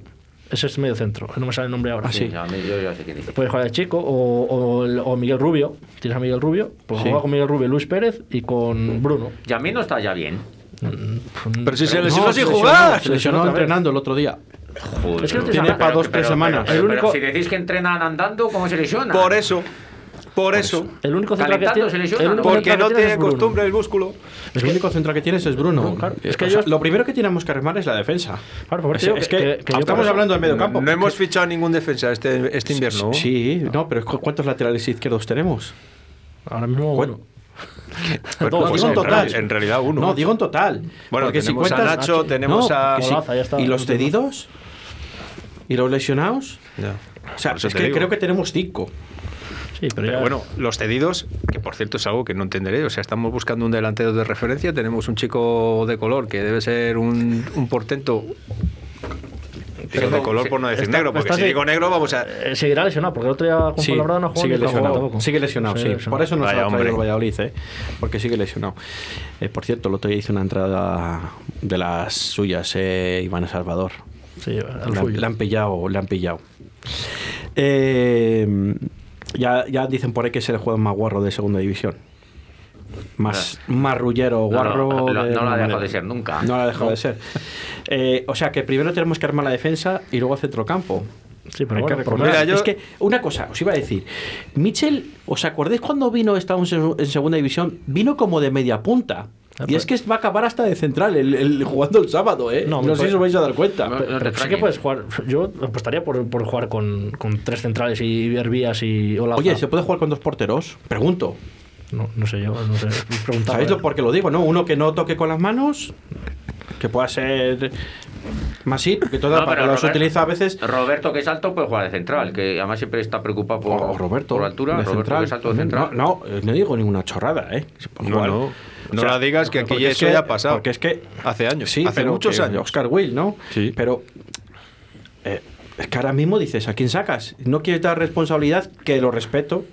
ese es medio centro, no me sale el nombre ahora. Ah, sí. a mí yo ya sé quién es. Puedes jugar de chico o, o, o Miguel Rubio. Tienes a Miguel Rubio. Pues Sí. juega con Miguel Rubio, Luis Pérez y con Bruno. Y a mí no está ya bien. Pero si se No, lesionó se sin jugar. Se lesionó entrenando el otro día. Joder, Es que no pero- tiene pero- para dos, pero- tres pero- semanas. pero- El pero único- si decís que entrenan andando, ¿cómo se lesiona? Por eso, por eso. El único central que tiene. se lesiona, el ¿no? único Porque no tiene costumbre el músculo. El único central que tienes es Bruno. claro. Es ellos- lo primero que tenemos que remar es la defensa. Claro, por Es, eso digo es que, yo estamos hablando del medio campo. No hemos fichado ningún defensa este, este invierno. Sí, no, pero ¿cu- ¿cuántos laterales izquierdos tenemos? Ahora mismo, Bueno. Pues Dos, no, pues digo en en, total. en realidad uno. No, digo en total. Bueno, Porque si tenemos cuentas- a Nacho, tenemos No, a... Olaza, ya está. ¿Y los cedidos? ¿Y los lesionados? Ya. O sea, es que digo. creo que tenemos cinco. Sí, pero, Pero ya- bueno, los cedidos, que por cierto es algo que no entenderé, o sea, estamos buscando un delantero de referencia, tenemos un chico de color que debe ser un, un portento, digo de color por no decir está- negro, porque si digo negro vamos a... Eh, seguirá lesionado, porque el otro día con Sí, no jugó sigue lesionado. tampoco. Sigue lesionado, Sigue sí. Por eso no se Vaya, lo ha el Valladolid, ¿eh? Porque sigue lesionado. Eh, por cierto, el otro día hizo una entrada de las suyas, eh, Iván Salvador. Sí, Le han, le han pillado, le han pillado. Eh, ya, ya dicen por ahí que es el juego más guarro de segunda división. Más marrullero, No, no, guarro. no, de no lo ha alguna dejado manera. de ser nunca. No lo ha dejado de ser. Eh, o sea que primero tenemos que armar la defensa y luego centrocampo. Sí, pero Hay que bueno, lo recordar. Mira, yo- Es que, una cosa, os iba a decir. Mitchell, ¿os acordáis cuando vino, estábamos en, en segunda división? Vino como de media punta. Ah, Y es que va a acabar hasta de central, el, el- jugando el sábado, ¿eh? No, No, sé si os vais a dar cuenta. No, Pero, sí que puedes jugar. Yo apostaría por, por jugar con, con tres centrales y Herbías y Olaza. Oye, ¿se puede jugar con dos porteros? Pregunto. No, no sé yo, no sé. Preguntaba. ¿Sabéis lo por qué lo digo, no? Uno que no toque con las manos, que pueda ser Más sí, porque todas No, para pero los Robert- utiliza a veces. Roberto, que es alto, puede jugar de central, que además siempre está preocupado por, O Roberto, por altura. de Roberto, central. que es alto de central. No, no, eh, no digo ninguna chorrada, ¿eh? Se puede No. No. La digas, que aquí es eso ya ha pasado. Porque es que Hace años, Sí, hace pero muchos que años. Oscar Will, ¿no? Sí. Pero eh, es que ahora mismo dices, ¿a quién sacas? No quieres dar responsabilidad, que lo respeto,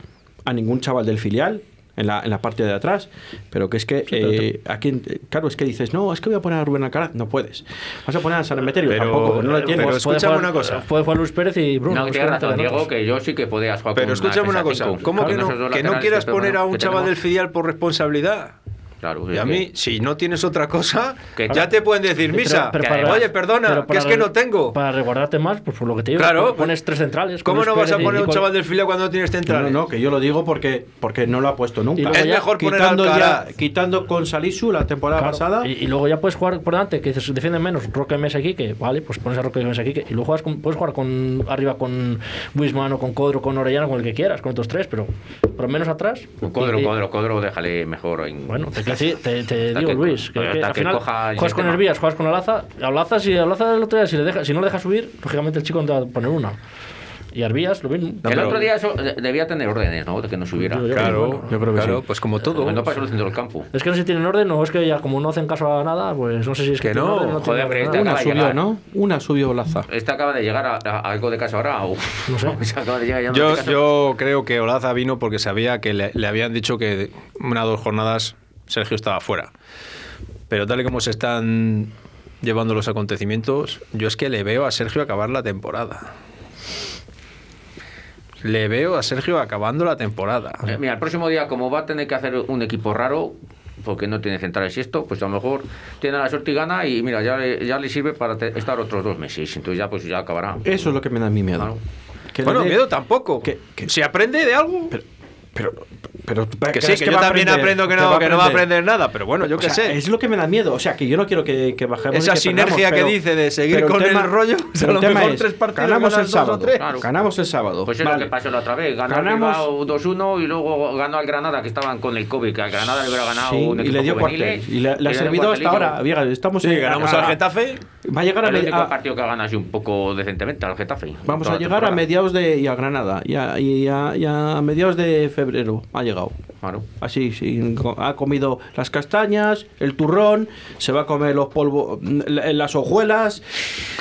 a ningún chaval del filial. En la, en la parte de atrás, pero que es que pero eh, a quién- eh, claro, es que dices, no, es que voy a poner a Rubén Alcaraz, no puedes. Vas a poner a San Emeterio, Pero- tampoco, no lo pero tienes. escucha- Puede escúchame jugar- una cosa. Puede jugar Luis Pérez y Bruno. No, que razón, Diego, que yo sí que podías jugar Pero con escúchame una cosa, cinco. ¿cómo que no, que no quieras que poner a un chaval del filial por responsabilidad? Claro, Y a que- mí, si no tienes otra cosa, Que- ya te pueden decir, Pero- misa, pero que para- oye, perdona, pero que es que no tengo. Para resguardarte más, pues por lo que te digo, Claro, pones tres centrales. ¿Cómo no vas a poner un chaval del filial cuando no tienes No, centrales? no, que yo lo digo porque, porque no lo ha puesto nunca. Es ya- mejor poner quitando, al ya, quitando con Salisu la temporada Claro, pasada. Y, y luego ya puedes jugar por delante, que dices, defienden menos, Roque Mesa aquí, que vale, pues pones a Roque Mesa aquí, que, y luego juegas con- puedes jugar con arriba con Wisman o con Codro, con Orellana, con el que quieras, con estos tres, pero por lo menos atrás. Codro, y- Codro, Codro, déjale mejor en... Bueno, te, te, te digo, que- Luis, que, que al final coja el juegas con. Hervías, juegas con Alaza, Alaza, si Alaza el otro día, si, le deja, si no le deja subir, lógicamente el chico no te va a poner una. Y Arbías, lo mismo. el pero- otro día eso de- debía tener órdenes, ¿no? De que no subiera. Yo- yo- Claro, Yo creo que claro, sí. pues como todo. No pasó el centro del campo. Es que no sé si tienen orden o es que ya como no hacen caso a nada, pues no sé si es que, Que no, orden o no joder, pero este Una subió, llegar. ¿no? Una subió Laza. Este acaba de llegar a, a algo de casa ahora. Uf, No sé. acaba de llegar ya no Yo, yo creo que Olaza vino porque sabía que le, le habían dicho que una o dos jornadas Sergio estaba fuera. Pero tal y como se están llevando los acontecimientos, yo es que le veo a Sergio acabar la temporada. Le veo a Sergio acabando la temporada. Eh, Mira, el próximo día, como va a tener que hacer un equipo raro, porque no tiene centrales y esto, pues a lo mejor tiene la suerte y gana y mira, ya le, ya le sirve para te- estar otros dos meses. Entonces ya pues ya acabará. Eso es lo que me da mí miedo. Claro. Que le Bueno, miedo tampoco. que- que- si aprende de algo. Pero, pero, pero que ¿crees sí, que, yo también aprender? aprendo que no, que no va a aprender? nada. Pero bueno, yo O qué sea, sé. Es lo que me da miedo. O sea, que yo no quiero que, que bajemos. Esa y que sinergia perdamos, que pero- dice de seguir con el rollo, pero a lo el tema mejor es, tres partidos ganamos el o sábado. tres. Claro. Ganamos el sábado. Pues es lo que pasó la otra vez. Ganó Ganamos- el Bilbao 2-1 y luego ganó al Granada, que estaban con el COVID, que al Granada le hubiera ganado Sí, un y equipo le dio cuartel. Y le, le ha servido hasta ahora. Mira, estamos Sí, ganamos al Getafe. Va a llegar a, El partido que ha ganado así un poco decentemente al Getafe. Vamos a llegar a mediados de y a Granada y a, y y mediados de febrero llegado. Claro. Así, sí, ha comido las castañas, el turrón, se va a comer los polvos, las hojuelas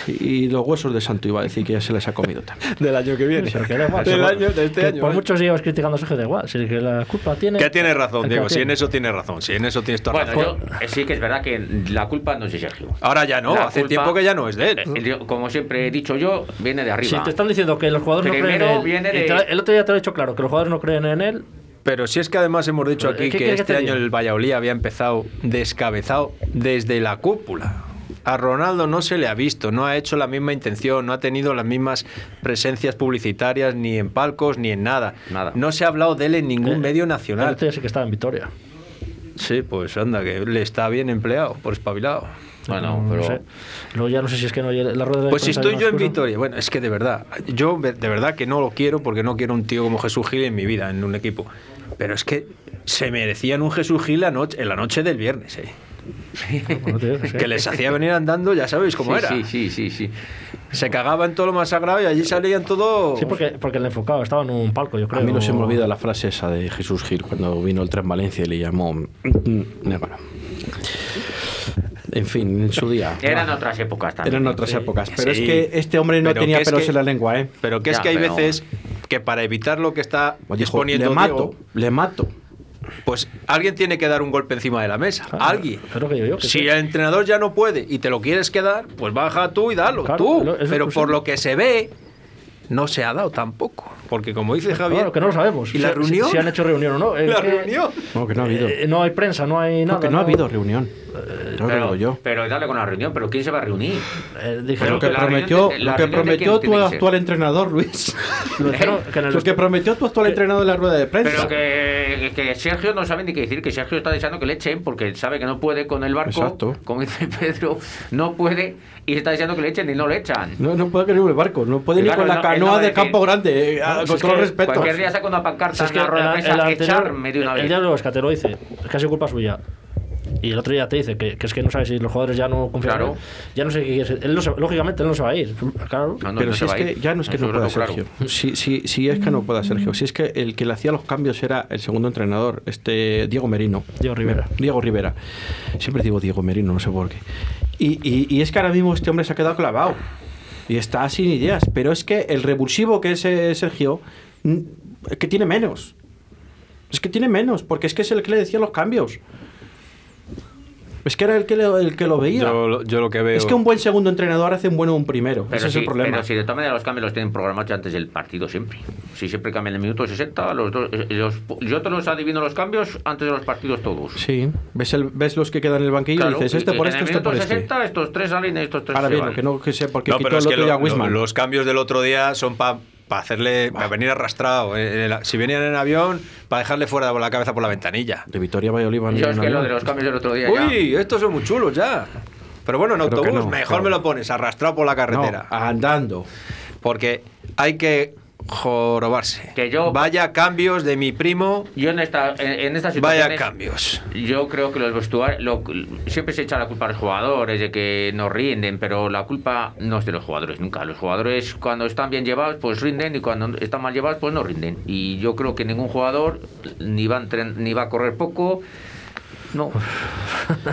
y los huesos de santo, iba a decir que ya se les ha comido también. Del año que viene. Pero que Del eso- año, de este que año. Por ¿eh? muchos llevas criticando a Sergio, da igual. Si que la culpa tiene. Que tiene razón, Diego. Si en eso tiene razón. Si en eso tienes toda Bueno, razón. yo eh, sí que es verdad que la culpa no es de Sergio. Ahora ya no. La hace culpa- tiempo que ya no es de él. Eh, como siempre he dicho yo, viene de arriba. Si te están diciendo que los jugadores no creen en él. viene de- El otro día te lo he dicho claro, que los jugadores no creen en él. Pero si es que además hemos dicho aquí ¿qué que este te año diga? el Valladolid había empezado descabezado desde la cúpula. A Ronaldo no se le ha visto, no ha hecho la misma intención, no ha tenido las mismas presencias publicitarias ni en palcos ni en nada. Nada. No se ha hablado de él en ningún Eh, medio nacional. que estaba en Vitoria. Sí, pues anda, que le está bien empleado, por espabilado. Bueno, No pero. sé. Luego ya no sé si es que no la rueda de Pues si estoy yo en. Vitoria, bueno, es que de verdad, yo de de verdad que no lo quiero porque no quiero un tío como Jesús Gil en mi vida, en un equipo. Pero es que se merecían un Jesús Gil la noche, en la noche del viernes, ¿eh? Que les hacía venir andando, ya sabéis cómo sí, era. sí, sí, sí, sí. Se cagaba en todo lo más sagrado y allí salían todo. Sí, porque, porque el enfocado estaba en un palco, yo creo. A mí no se me olvida la frase esa de Jesús Gil cuando vino el tren Valencia y le llamó Negro. En fin, en su día. Eran otras épocas también. Eran otras Sí. épocas. Pero Sí. es que este hombre no Pero tenía pelos que- en la lengua, ¿eh? Pero que es que hay pero- veces que para evitar lo que está dijo, le mato, Diego, le mato. Pues alguien tiene que dar un golpe encima de la mesa. Claro, alguien. digo que si sí. el entrenador ya no puede y te lo quieres quedar, pues baja tú y dalo, Claro, tú. Pero por lo que se ve, no se ha dado tampoco. Porque como dice Javier. Claro, que no lo sabemos. ¿Y la Si- reunión? Si, han hecho reunión o no. ¿La que, reunión? No, que no ha habido. eh, no hay prensa, no hay nada. No, que no ha habido reunión. Lo Pero, digo yo. pero dale con la reunión, pero ¿quién se va a reunir? Eh, dijeron lo que la prometió, reunión la lo que prometió tu que actual entrenador, Luis. lo dijeron que en el Lo que prometió tu actual entrenador en la rueda de prensa. Pero que, que Sergio no sabe ni qué decir, que Sergio está deseando que le echen porque sabe que no puede con el barco, Exacto. como dice Pedro, no puede y está deseando que le echen y no le echan. No, no puede creer el barco, no puede Claro, ni con la no- no canoa a de Campo Grande, eh, No, con todo que respeto. Cualquier día saca una pancarta Si es en que la rueda de el, prensa, el echarme de una el vez. día de los que lo dice, es casi culpa suya. Y el otro día te dice que, que es que no sabe si los jugadores ya no confían Claro. en él, ya no sé qué quiere. Él no se- lógicamente él no se va a ir. Claro. No, no, Pero no si es que ya no es que Eso no pueda Sergio. claro. Si, si, si es que no pueda Sergio. Si es que el que le hacía los cambios era el segundo entrenador, este Diego Merino. Diego Rivera. Diego Rivera. Siempre digo Diego Merino, no sé por qué. Y, y- y es que ahora mismo este hombre se ha quedado clavado. Y está sin ideas. Pero es que el revulsivo que es eh, Sergio, mm, es que tiene menos. Es que tiene menos, porque es que es el que le decía los cambios. Es que era el que, le- el que lo veía. Yo, lo- yo lo que veo. Es que un buen segundo entrenador hace un bueno un primero. Pero Ese es el problema. pero si de todas maneras los cambios los tienen programados antes del partido siempre. Si siempre cambian el minuto 60, los dos, eh, los- yo te los adivino los cambios antes de los partidos todos. Sí, ves, el, ves los que quedan en el banquillo Claro, y dices, este y por en este, el este minuto por este. 60 estos tres salen y estos tres Ahora bien, que no que sé, porque No, quitó pero el es que otro día lo- a Wisman. lo- los cambios del otro día son para hacerle para venir arrastrado. El- si venían en avión, para dejarle fuera de la cabeza por la ventanilla. De Vitoria a Valladolid van Yo en es que lo de los cambios del otro día ya- Uy, estos son muy chulos ya. Pero bueno, en Creo autobús no, mejor claro. me lo pones arrastrado por la carretera. No, andando. Porque hay que jorobarse. Que yo- Vaya cambios de mi primo. Yo en esta, en, en estas Vaya cambios. Yo creo que los vestuarios. lo- siempre se echa la culpa a los jugadores de que no rinden, pero la culpa no es de los jugadores nunca. Los jugadores, cuando están bien llevados, pues rinden y cuando están mal llevados, pues no rinden. Y yo creo que ningún jugador ni va a, entren- ni va a correr poco. No.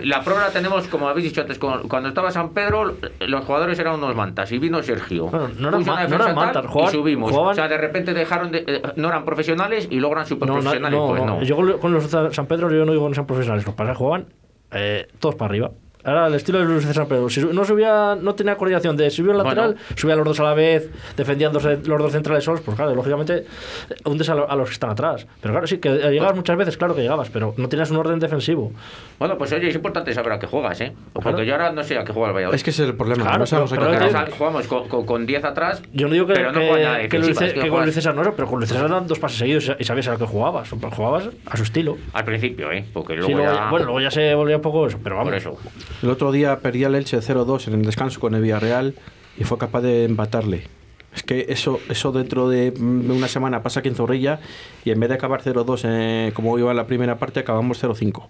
La prueba la tenemos, como habéis dicho antes, cuando estaba San Pedro, los jugadores eran unos mantas y vino Sergio. Bueno, no eran ma- no eran mantas, jugaban- y subimos. jugaban- O sea, de repente dejaron de. eh, no eran profesionales y logran super no, profesionales. no, pues no. Yo con, los San Pedro yo no digo que no sean profesionales, los pasa jugaban eh, todos para arriba. Era el estilo de de San Pedro. Si no subía, no tenía coordinación de subir el lateral, Bueno. subía los dos a la vez, defendían dos- los dos centrales solos, pues claro, lógicamente eh, hundes a, lo- a los que están atrás. Pero claro, sí, que llegabas muchas veces, claro que llegabas, pero no tenías un orden defensivo. Bueno, pues oye, es importante saber a qué juegas, ¿eh? Porque Claro. yo ahora no sé a qué juega el Valladolid. Es que es el problema. Claro, no sabemos pero- a qué pero jugar. jugamos con- con con 10 atrás. Yo no digo que, Pero no que, juega nada que Luis, es que que con Luis César no, pero con Luis César eran dos pases seguidos y sabías a lo que jugabas. Jugabas a su estilo. Al principio, ¿eh? Porque luego Sí, luego ya- bueno, luego ya se volvía un poco eso, pero vamos. Por eso. El otro día perdía el Elche 0-2 en el descanso con el Villarreal y fue capaz de empatarle. Es que eso, eso dentro de mm, una semana pasa aquí en Zorrilla y en vez de acabar 0-2 eh, como iba en la primera parte, acabamos 0-5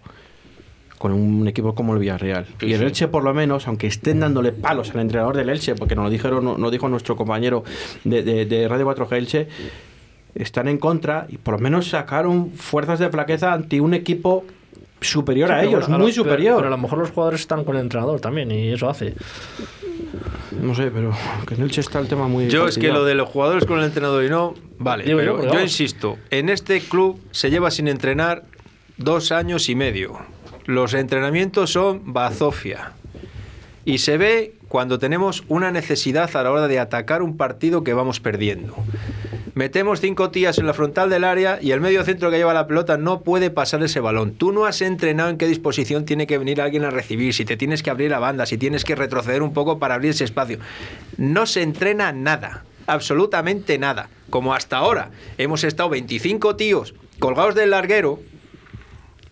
con un equipo como el Villarreal. Sí, y el. Elche, por lo menos, aunque estén dándole palos al entrenador del Elche, porque nos lo dijeron, nos lo dijo nuestro compañero de, de- de Radio 4G Elche, están en contra y por lo menos sacaron fuerzas de flaqueza ante un equipo superior Sí, a ellos, bueno, a muy lo- superior. Pero, a lo mejor los jugadores están con el entrenador también y eso hace. No sé, pero que en Elche está el tema muy. Yo es que lo de los jugadores con el entrenador y no, vale. Digo yo, pero yo, insisto, en este club se lleva sin entrenar dos años y medio. Los entrenamientos son bazofia. Y se ve cuando tenemos una necesidad a la hora de atacar un partido que vamos perdiendo. Metemos cinco tías en la frontal del área y el medio centro que lleva la pelota no puede pasar ese balón. Tú no has entrenado en qué disposición tiene que venir alguien a recibir, si te tienes que abrir la banda, si tienes que retroceder un poco para abrir ese espacio. No se entrena nada, absolutamente nada. Como hasta ahora hemos estado 25 tíos colgados del larguero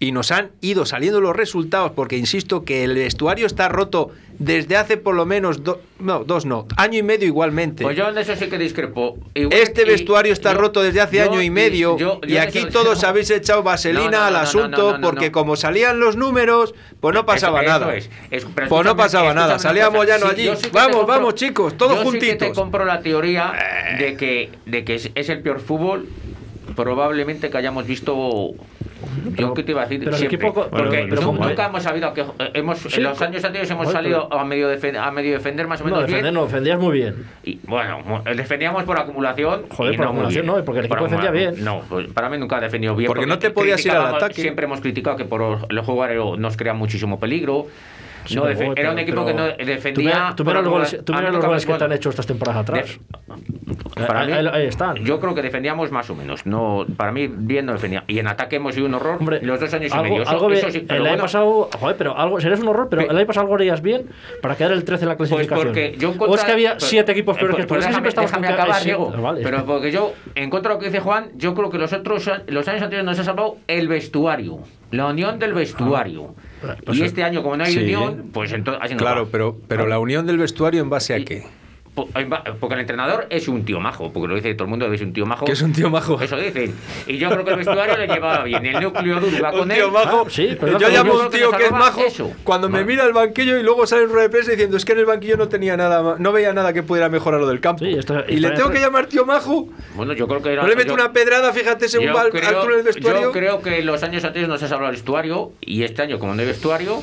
y nos han ido saliendo los resultados porque insisto que el vestuario está roto desde hace por lo menos do- no, dos no, año y medio igualmente. Pues yo en eso sí que discrepo. Igual Este vestuario está yo- roto desde hace yo- año y medio yo- y aquí todos habéis echado vaselina No, no, al asunto porque como salían los números, pues no Eso- pasaba eso nada. Es- pues no pasaba nada, salíamos ya no. Sí, allí. sí vamos, compro- vamos chicos, todos yo Sí que te juntitos. compro la teoría de que, de que es, es el peor fútbol probablemente que hayamos visto yo qué te iba a decir siempre equipo- porque pero- nunca hemos sabido que eh, hemos Sí, en los años anteriores hemos salido pero- a medio defen- a medio defender más o No, menos defender bien no, defendías muy bien. y bueno, mu- defendíamos por acumulación. Joder, y por no acumulación no, porque el Por equipo defendía bien. No, pues para mí nunca ha defendido bien. Porque no te podías ir al ataque. Siempre hemos criticado que por el juego aéreo nos crea muchísimo peligro. Sí, No defe- era un equipo que no pero defendía. Tú mira, los goles, tú mira los goles que te han hecho estas temporadas atrás. para mí, ahí, ahí están. Yo creo que defendíamos más o menos. No, para mí, bien no defendía. Y en ataque hemos sido un horror Hombre, los dos años algo, y medio. Eso, algo eso bien- sí, el pero año bueno, pasado, joder, pero algo, serías un horror, pero Pe- el año pasado algo harías bien para quedar el 13 en la Pues clasificación. porque yo o es que había pues- siete equipos peores que pues tú. Es que déjame, siempre estamos déjame con que- acabar, eh, sí, Diego. vale. Pero porque yo, en contra de lo que dice Juan, yo creo que los otros los años anteriores nos ha salvado el vestuario, la unión del vestuario. Pues y este año, como no hay Sí. unión, pues entonces Claro, pero, pero la unión del vestuario en base a qué? porque el entrenador es un tío majo, porque lo dice todo el mundo, es un tío majo. Que es un tío majo. Eso dicen. Y yo creo que el vestuario le llevaba bien, el núcleo duro iba con un tío él. Majo. Ah, sí, pero yo llamo a un tío que, que es majo eso. cuando vale. me mira el banquillo y luego sale en rueda de diciendo es que en el banquillo no tenía nada, no veía nada que pudiera mejorar lo del campo. Sí, esto, y le tengo que llamar tío majo. Bueno, yo creo que era, No le meto yo, una pedrada, fíjate, según va al, creo, al túnel del vestuario. Yo creo que los años anteriores no se salvó el vestuario y este año, como no hay vestuario.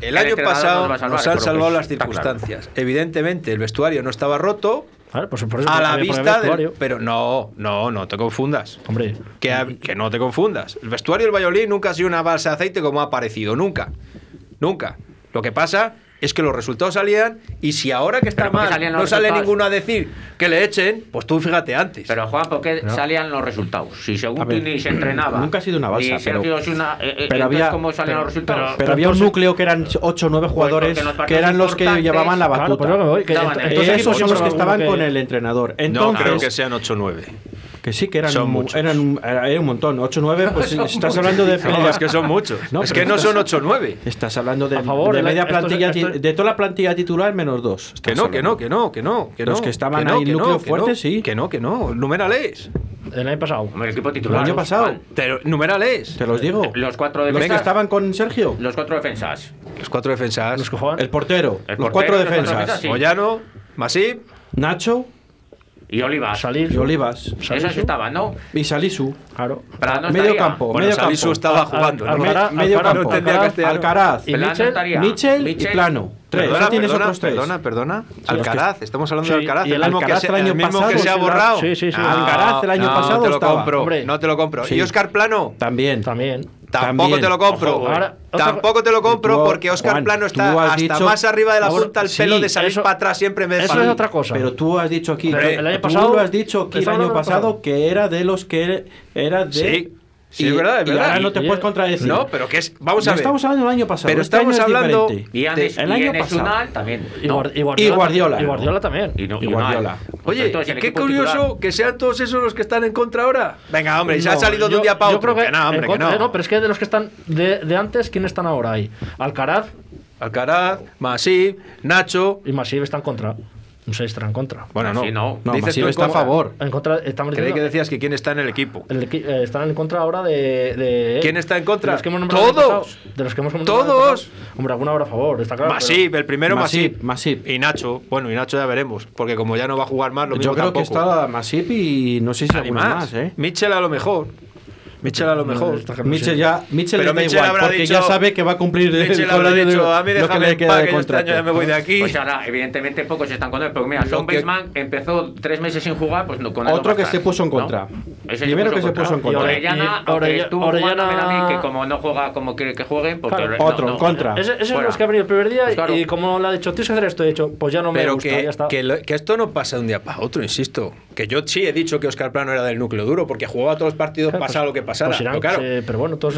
El, el año pasado nos, salvar, nos han salvado las circunstancias. Claro. Evidentemente, el vestuario no está estaba roto. A la vista del, vestuario Pero no, no, no te confundas. Hombre. Que, que no te confundas. El vestuario del Valladolid nunca ha sido una balsa de aceite como ha aparecido, nunca. Nunca. Lo que pasa es que los resultados salían y si ahora que está mal no sale ninguno a decir que le echen, pues tú fíjate antes. Pero Juan, ¿por qué no. salían los resultados? Si según ver, tú ni se entrenaba. Nunca ha sido una balsa. Pero, había, un pues, núcleo que eran 8 o 9 pues, jugadores que eran los que llevaban la batuta. Pues, entonces, esos son los que estaban con el entrenador. Entonces, no creo que sean 8 o 9. Que sí, que eran, muchos. eran, eh, un montón. 8 9, pues estás hablando de. No, es que son muchos. No, es que no son 8 9. Estás hablando de, favor, de media plantilla. Esto, de toda la plantilla titular menos 2. Que no, que no, que no, que no, que. Los que estaban que ahí, que núcleo fuerte, sí. Que no, que no. Numerales. El año pasado. el equipo titular. El año pasado. Te, numerales. Te los digo. Los cuatro defensas. Los que estaban con Sergio. Los cuatro defensas. Los cuatro defensas. Los que juegan. El portero. El portero los cuatro defensas. Moyano, Masip, Nacho. Y Olivas. Salir. Y Olivas. Esas estaban, ¿no? Y Salisu. Claro. Prada no medio estaría. campo. Bueno, medio Salisu campo. estaba jugando. Al, al, al, ¿no? Alcaraz. Y Mitchell, y Plano. Tres. Perdona, tienes perdona, otros tres. Perdona, perdona. Alcaraz. Estamos hablando sí, de Alcaraz. Y el, el mismo Alcaraz que el, el año mismo pasado. que se ha borrado. Sí, sí, sí. No, ah, Alcaraz el año pasado. No te lo estaba. compro. No te lo compro. Y Oscar Plano. También. También. Tampoco te lo compro. Tampoco te lo compro porque Oscar Juan, Plano está hasta más arriba de la punta al sí, pelo de salir para atrás siempre me Eso es otra cosa. Pero tú has dicho aquí, el año pasado, tú lo has dicho aquí el año pasado que era de los que era de sí. Sí, y, es verdad, es verdad. Y ahora no te puedes contradecir. No, pero que es. Vamos a no ver. Estamos hablando del año pasado. Pero este estamos hablando. Y antes, el año y pasado. también. No. Y, Guardiola, y, Guardiola. Y Guardiola también. Y, no, y Guardiola. Oye, qué curioso titular. que sean todos esos los que están en contra ahora. Venga, hombre, y se han salido yo, de un día para otro. Yo creo que, que, no, hombre, contra, que no. pero es que de los que están de, de antes, ¿quiénes están ahora ahí? Alcaraz. Alcaraz, Masip, Nacho. Y Masip está en contra. Un 6 está en contra. Bueno, ah, no. Sí, no. no Dices tú está a favor. En contra, estamos Creí que decías que quién está en el equipo. Eh, están en contra ahora de, ¿Quién está en contra? De los que hemos Todos. De los que hemos Todos. Hombre, alguna hora a favor, está. Masip, el primero Masip. Masip. Y Nacho. Bueno, y Nacho ya veremos. Porque como ya no va a jugar más, lo mismo Yo creo tampoco. que está Masip y no sé si alguna más. ¿eh? Mitchell a lo mejor. Mitchell a lo mejor. No, Mitchell ya, Mitchell pero da Mitchell igual, porque dicho, ya sabe que va a cumplir Mitchell habrá dicho, de, a mí lo que le queda de este contrato. Este ya me voy de aquí. Pues ahora, evidentemente, pocos están con él, pero mira, Son que... Baseman empezó tres meses sin jugar, pues no con él Otro no que estar, se puso en contra. ¿no? Primero que se puso en contra. Orellana, estuvo Orellana... que como no juega como quiere que jueguen, porque otro en contra. Ese es los que ha venido el primer día pues y como le ha dicho, tienes que hacer esto, he dicho, pues ya no me gusta, ya está. Que esto no pasa de un día para otro, insisto. Que yo sí he dicho que Oscar Plano era del núcleo duro, porque jugaba todos los partidos, pues pasa lo que pasa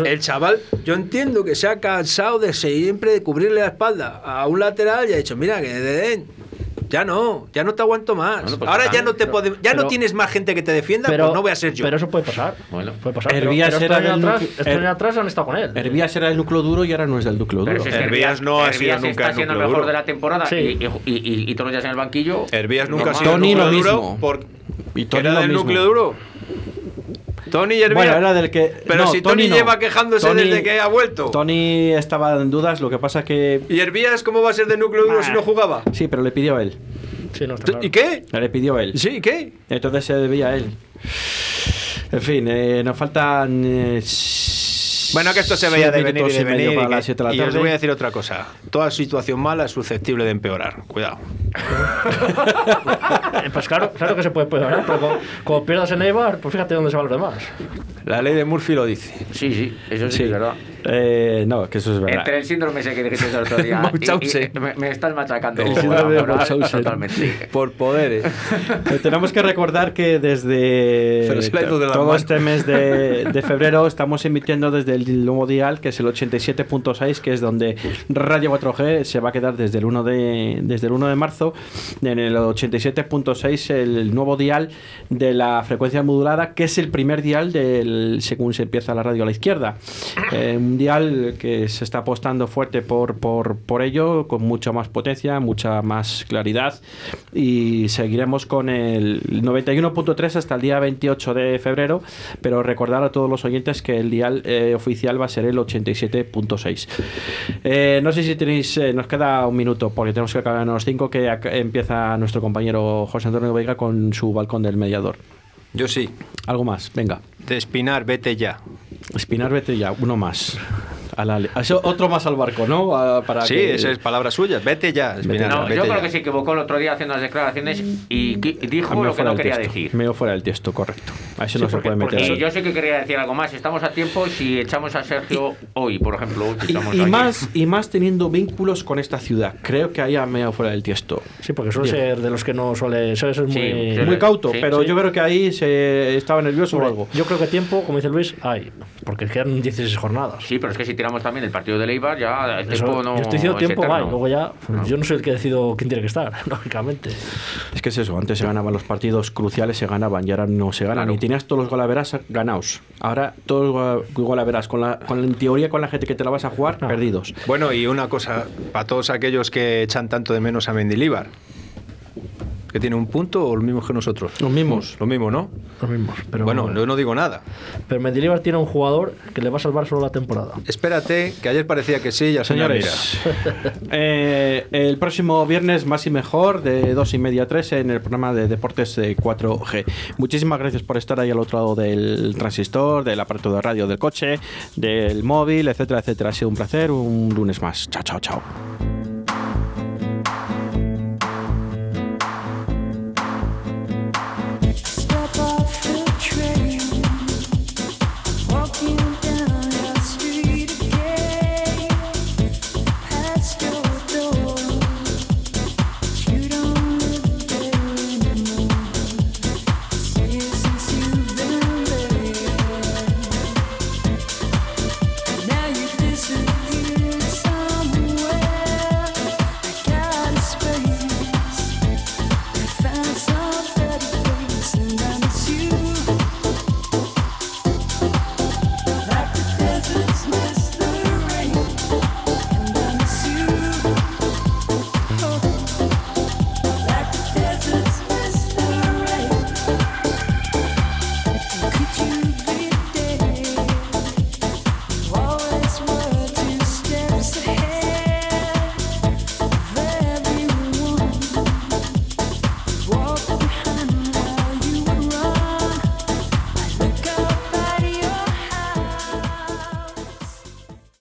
el chaval, yo entiendo que se ha cansado de siempre cubrirle la espalda a un lateral y ha dicho, mira, que. Ya no, ya no te aguanto más. Pues ahora ya no te ya no tienes más gente que te defienda, pues pero, no voy a ser yo. Pero eso puede pasar. Bueno, puede era del atrás, el, atrás han estado con él. Hervías era el núcleo duro y ahora no es del núcleo duro. Si no ha sido nunca está el mejor de la temporada y, y, y, y, todos los en el banquillo. Hervías nunca no Tony lo mismo. Por, y Tony era lo núcleo duro Tony Yervia. Bueno, era del que. Pero si Tony, lleva quejándose desde que ha vuelto. Tony estaba en dudas, lo que pasa es que. ¿Y Hervías cómo va a ser de núcleo duro si no jugaba? Sí, pero le pidió a él. ¿Y qué? Le pidió a él. Sí, qué? Entonces se debía a él. En fin, eh, nos faltan. Eh, bueno, que esto se veía de venir y de venir. Y, os voy a decir otra cosa. Toda situación mala es susceptible de empeorar. Cuidado. pues claro, claro que se puede empeorar, pero como, pierdas en Eibar, pues fíjate dónde se van los demás. La ley de Murphy lo dice. Sí, sí, eso sí, sí. es verdad. Eh, no, que eso es verdad. Entre el síndrome ese que dijiste el otro día. y, eh, me, me, estás machacando. El síndrome de Totalmente. Por poderes. Eh, tenemos que recordar que desde de todo mano. este mes de, de, febrero estamos emitiendo desde el nuevo dial, que es el 87.6, que es donde Radio 4G se va a quedar desde el 1 de, desde el 1 de marzo. En el 87.6, el nuevo dial de la frecuencia modulada, que es el primer dial del según se empieza la radio a la izquierda. Eh, un un dial que se está apostando fuerte por, por, por ello, con mucha más potencia, mucha más claridad y seguiremos con el 91.3 hasta el día 28 de febrero, pero recordar a todos los oyentes que el dial eh, oficial va a ser el 87.6. Eh, no sé si tenéis, eh, nos queda un minuto porque tenemos que acabar en los 5 que empieza nuestro compañero José Antonio Veiga con su balcón del mediador. Yo sí. Algo más, venga. De Espinar, vete ya. Espinar, vete ya, uno más. A la le- eso, otro más al barco, ¿no? Para Sí, que- esa es palabra suya. Vete ya, Espinar. No, vete yo creo que se equivocó el otro día haciendo las declaraciones y dijo lo que no quería texto, decir. medio fuera del texto, correcto. A eso Sí, no se puede meter. Y yo sé que quería decir algo más. Estamos a tiempo si echamos a Sergio hoy, por ejemplo. si Y, estamos y aquí. más, y más teniendo vínculos con esta ciudad. Creo que ahí ha medio fuera del tiesto. Sí, porque suele ser de los que no suele, suele ser muy... Sí. Muy cauto, Sí, pero sí. yo creo que ahí se estaba nervioso o algo. Yo creo que tiempo, como dice Luis, hay. Porque quedan 16 jornadas. Sí, pero es que si tiramos también el partido de Leibar, ya el Eso, tiempo no. yo estoy diciendo es tiempo, hay. Luego ya, yo no soy el que decido quién tiene que estar, lógicamente. Es que es eso, antes se ganaban los partidos cruciales, se ganaban y ahora no se ganan. Claro. Y tenías todos los golaveras ganados. Ahora todos los go- golaveras, con la, con, en teoría con la gente que te la vas a jugar, Ah. perdidos. Bueno, y una cosa, para todos aquellos que echan tanto de menos a Mendilíbar, que tiene un punto o los mismos que nosotros. Los mismos. Lo mismo, ¿no? Los mismos. Pero, bueno, yo no digo nada. pero Mendilibar tiene un jugador que le va a salvar solo la temporada. Espérate, que ayer parecía que sí y al final mira. Señores, eh, el próximo viernes más y mejor de dos y media a 3 en el programa de deportes de 4G. Muchísimas gracias por estar ahí al otro lado del transistor, del aparato de radio del coche, del móvil, etcétera, etcétera. Ha sido un placer, un lunes más. Chao, chao, chao.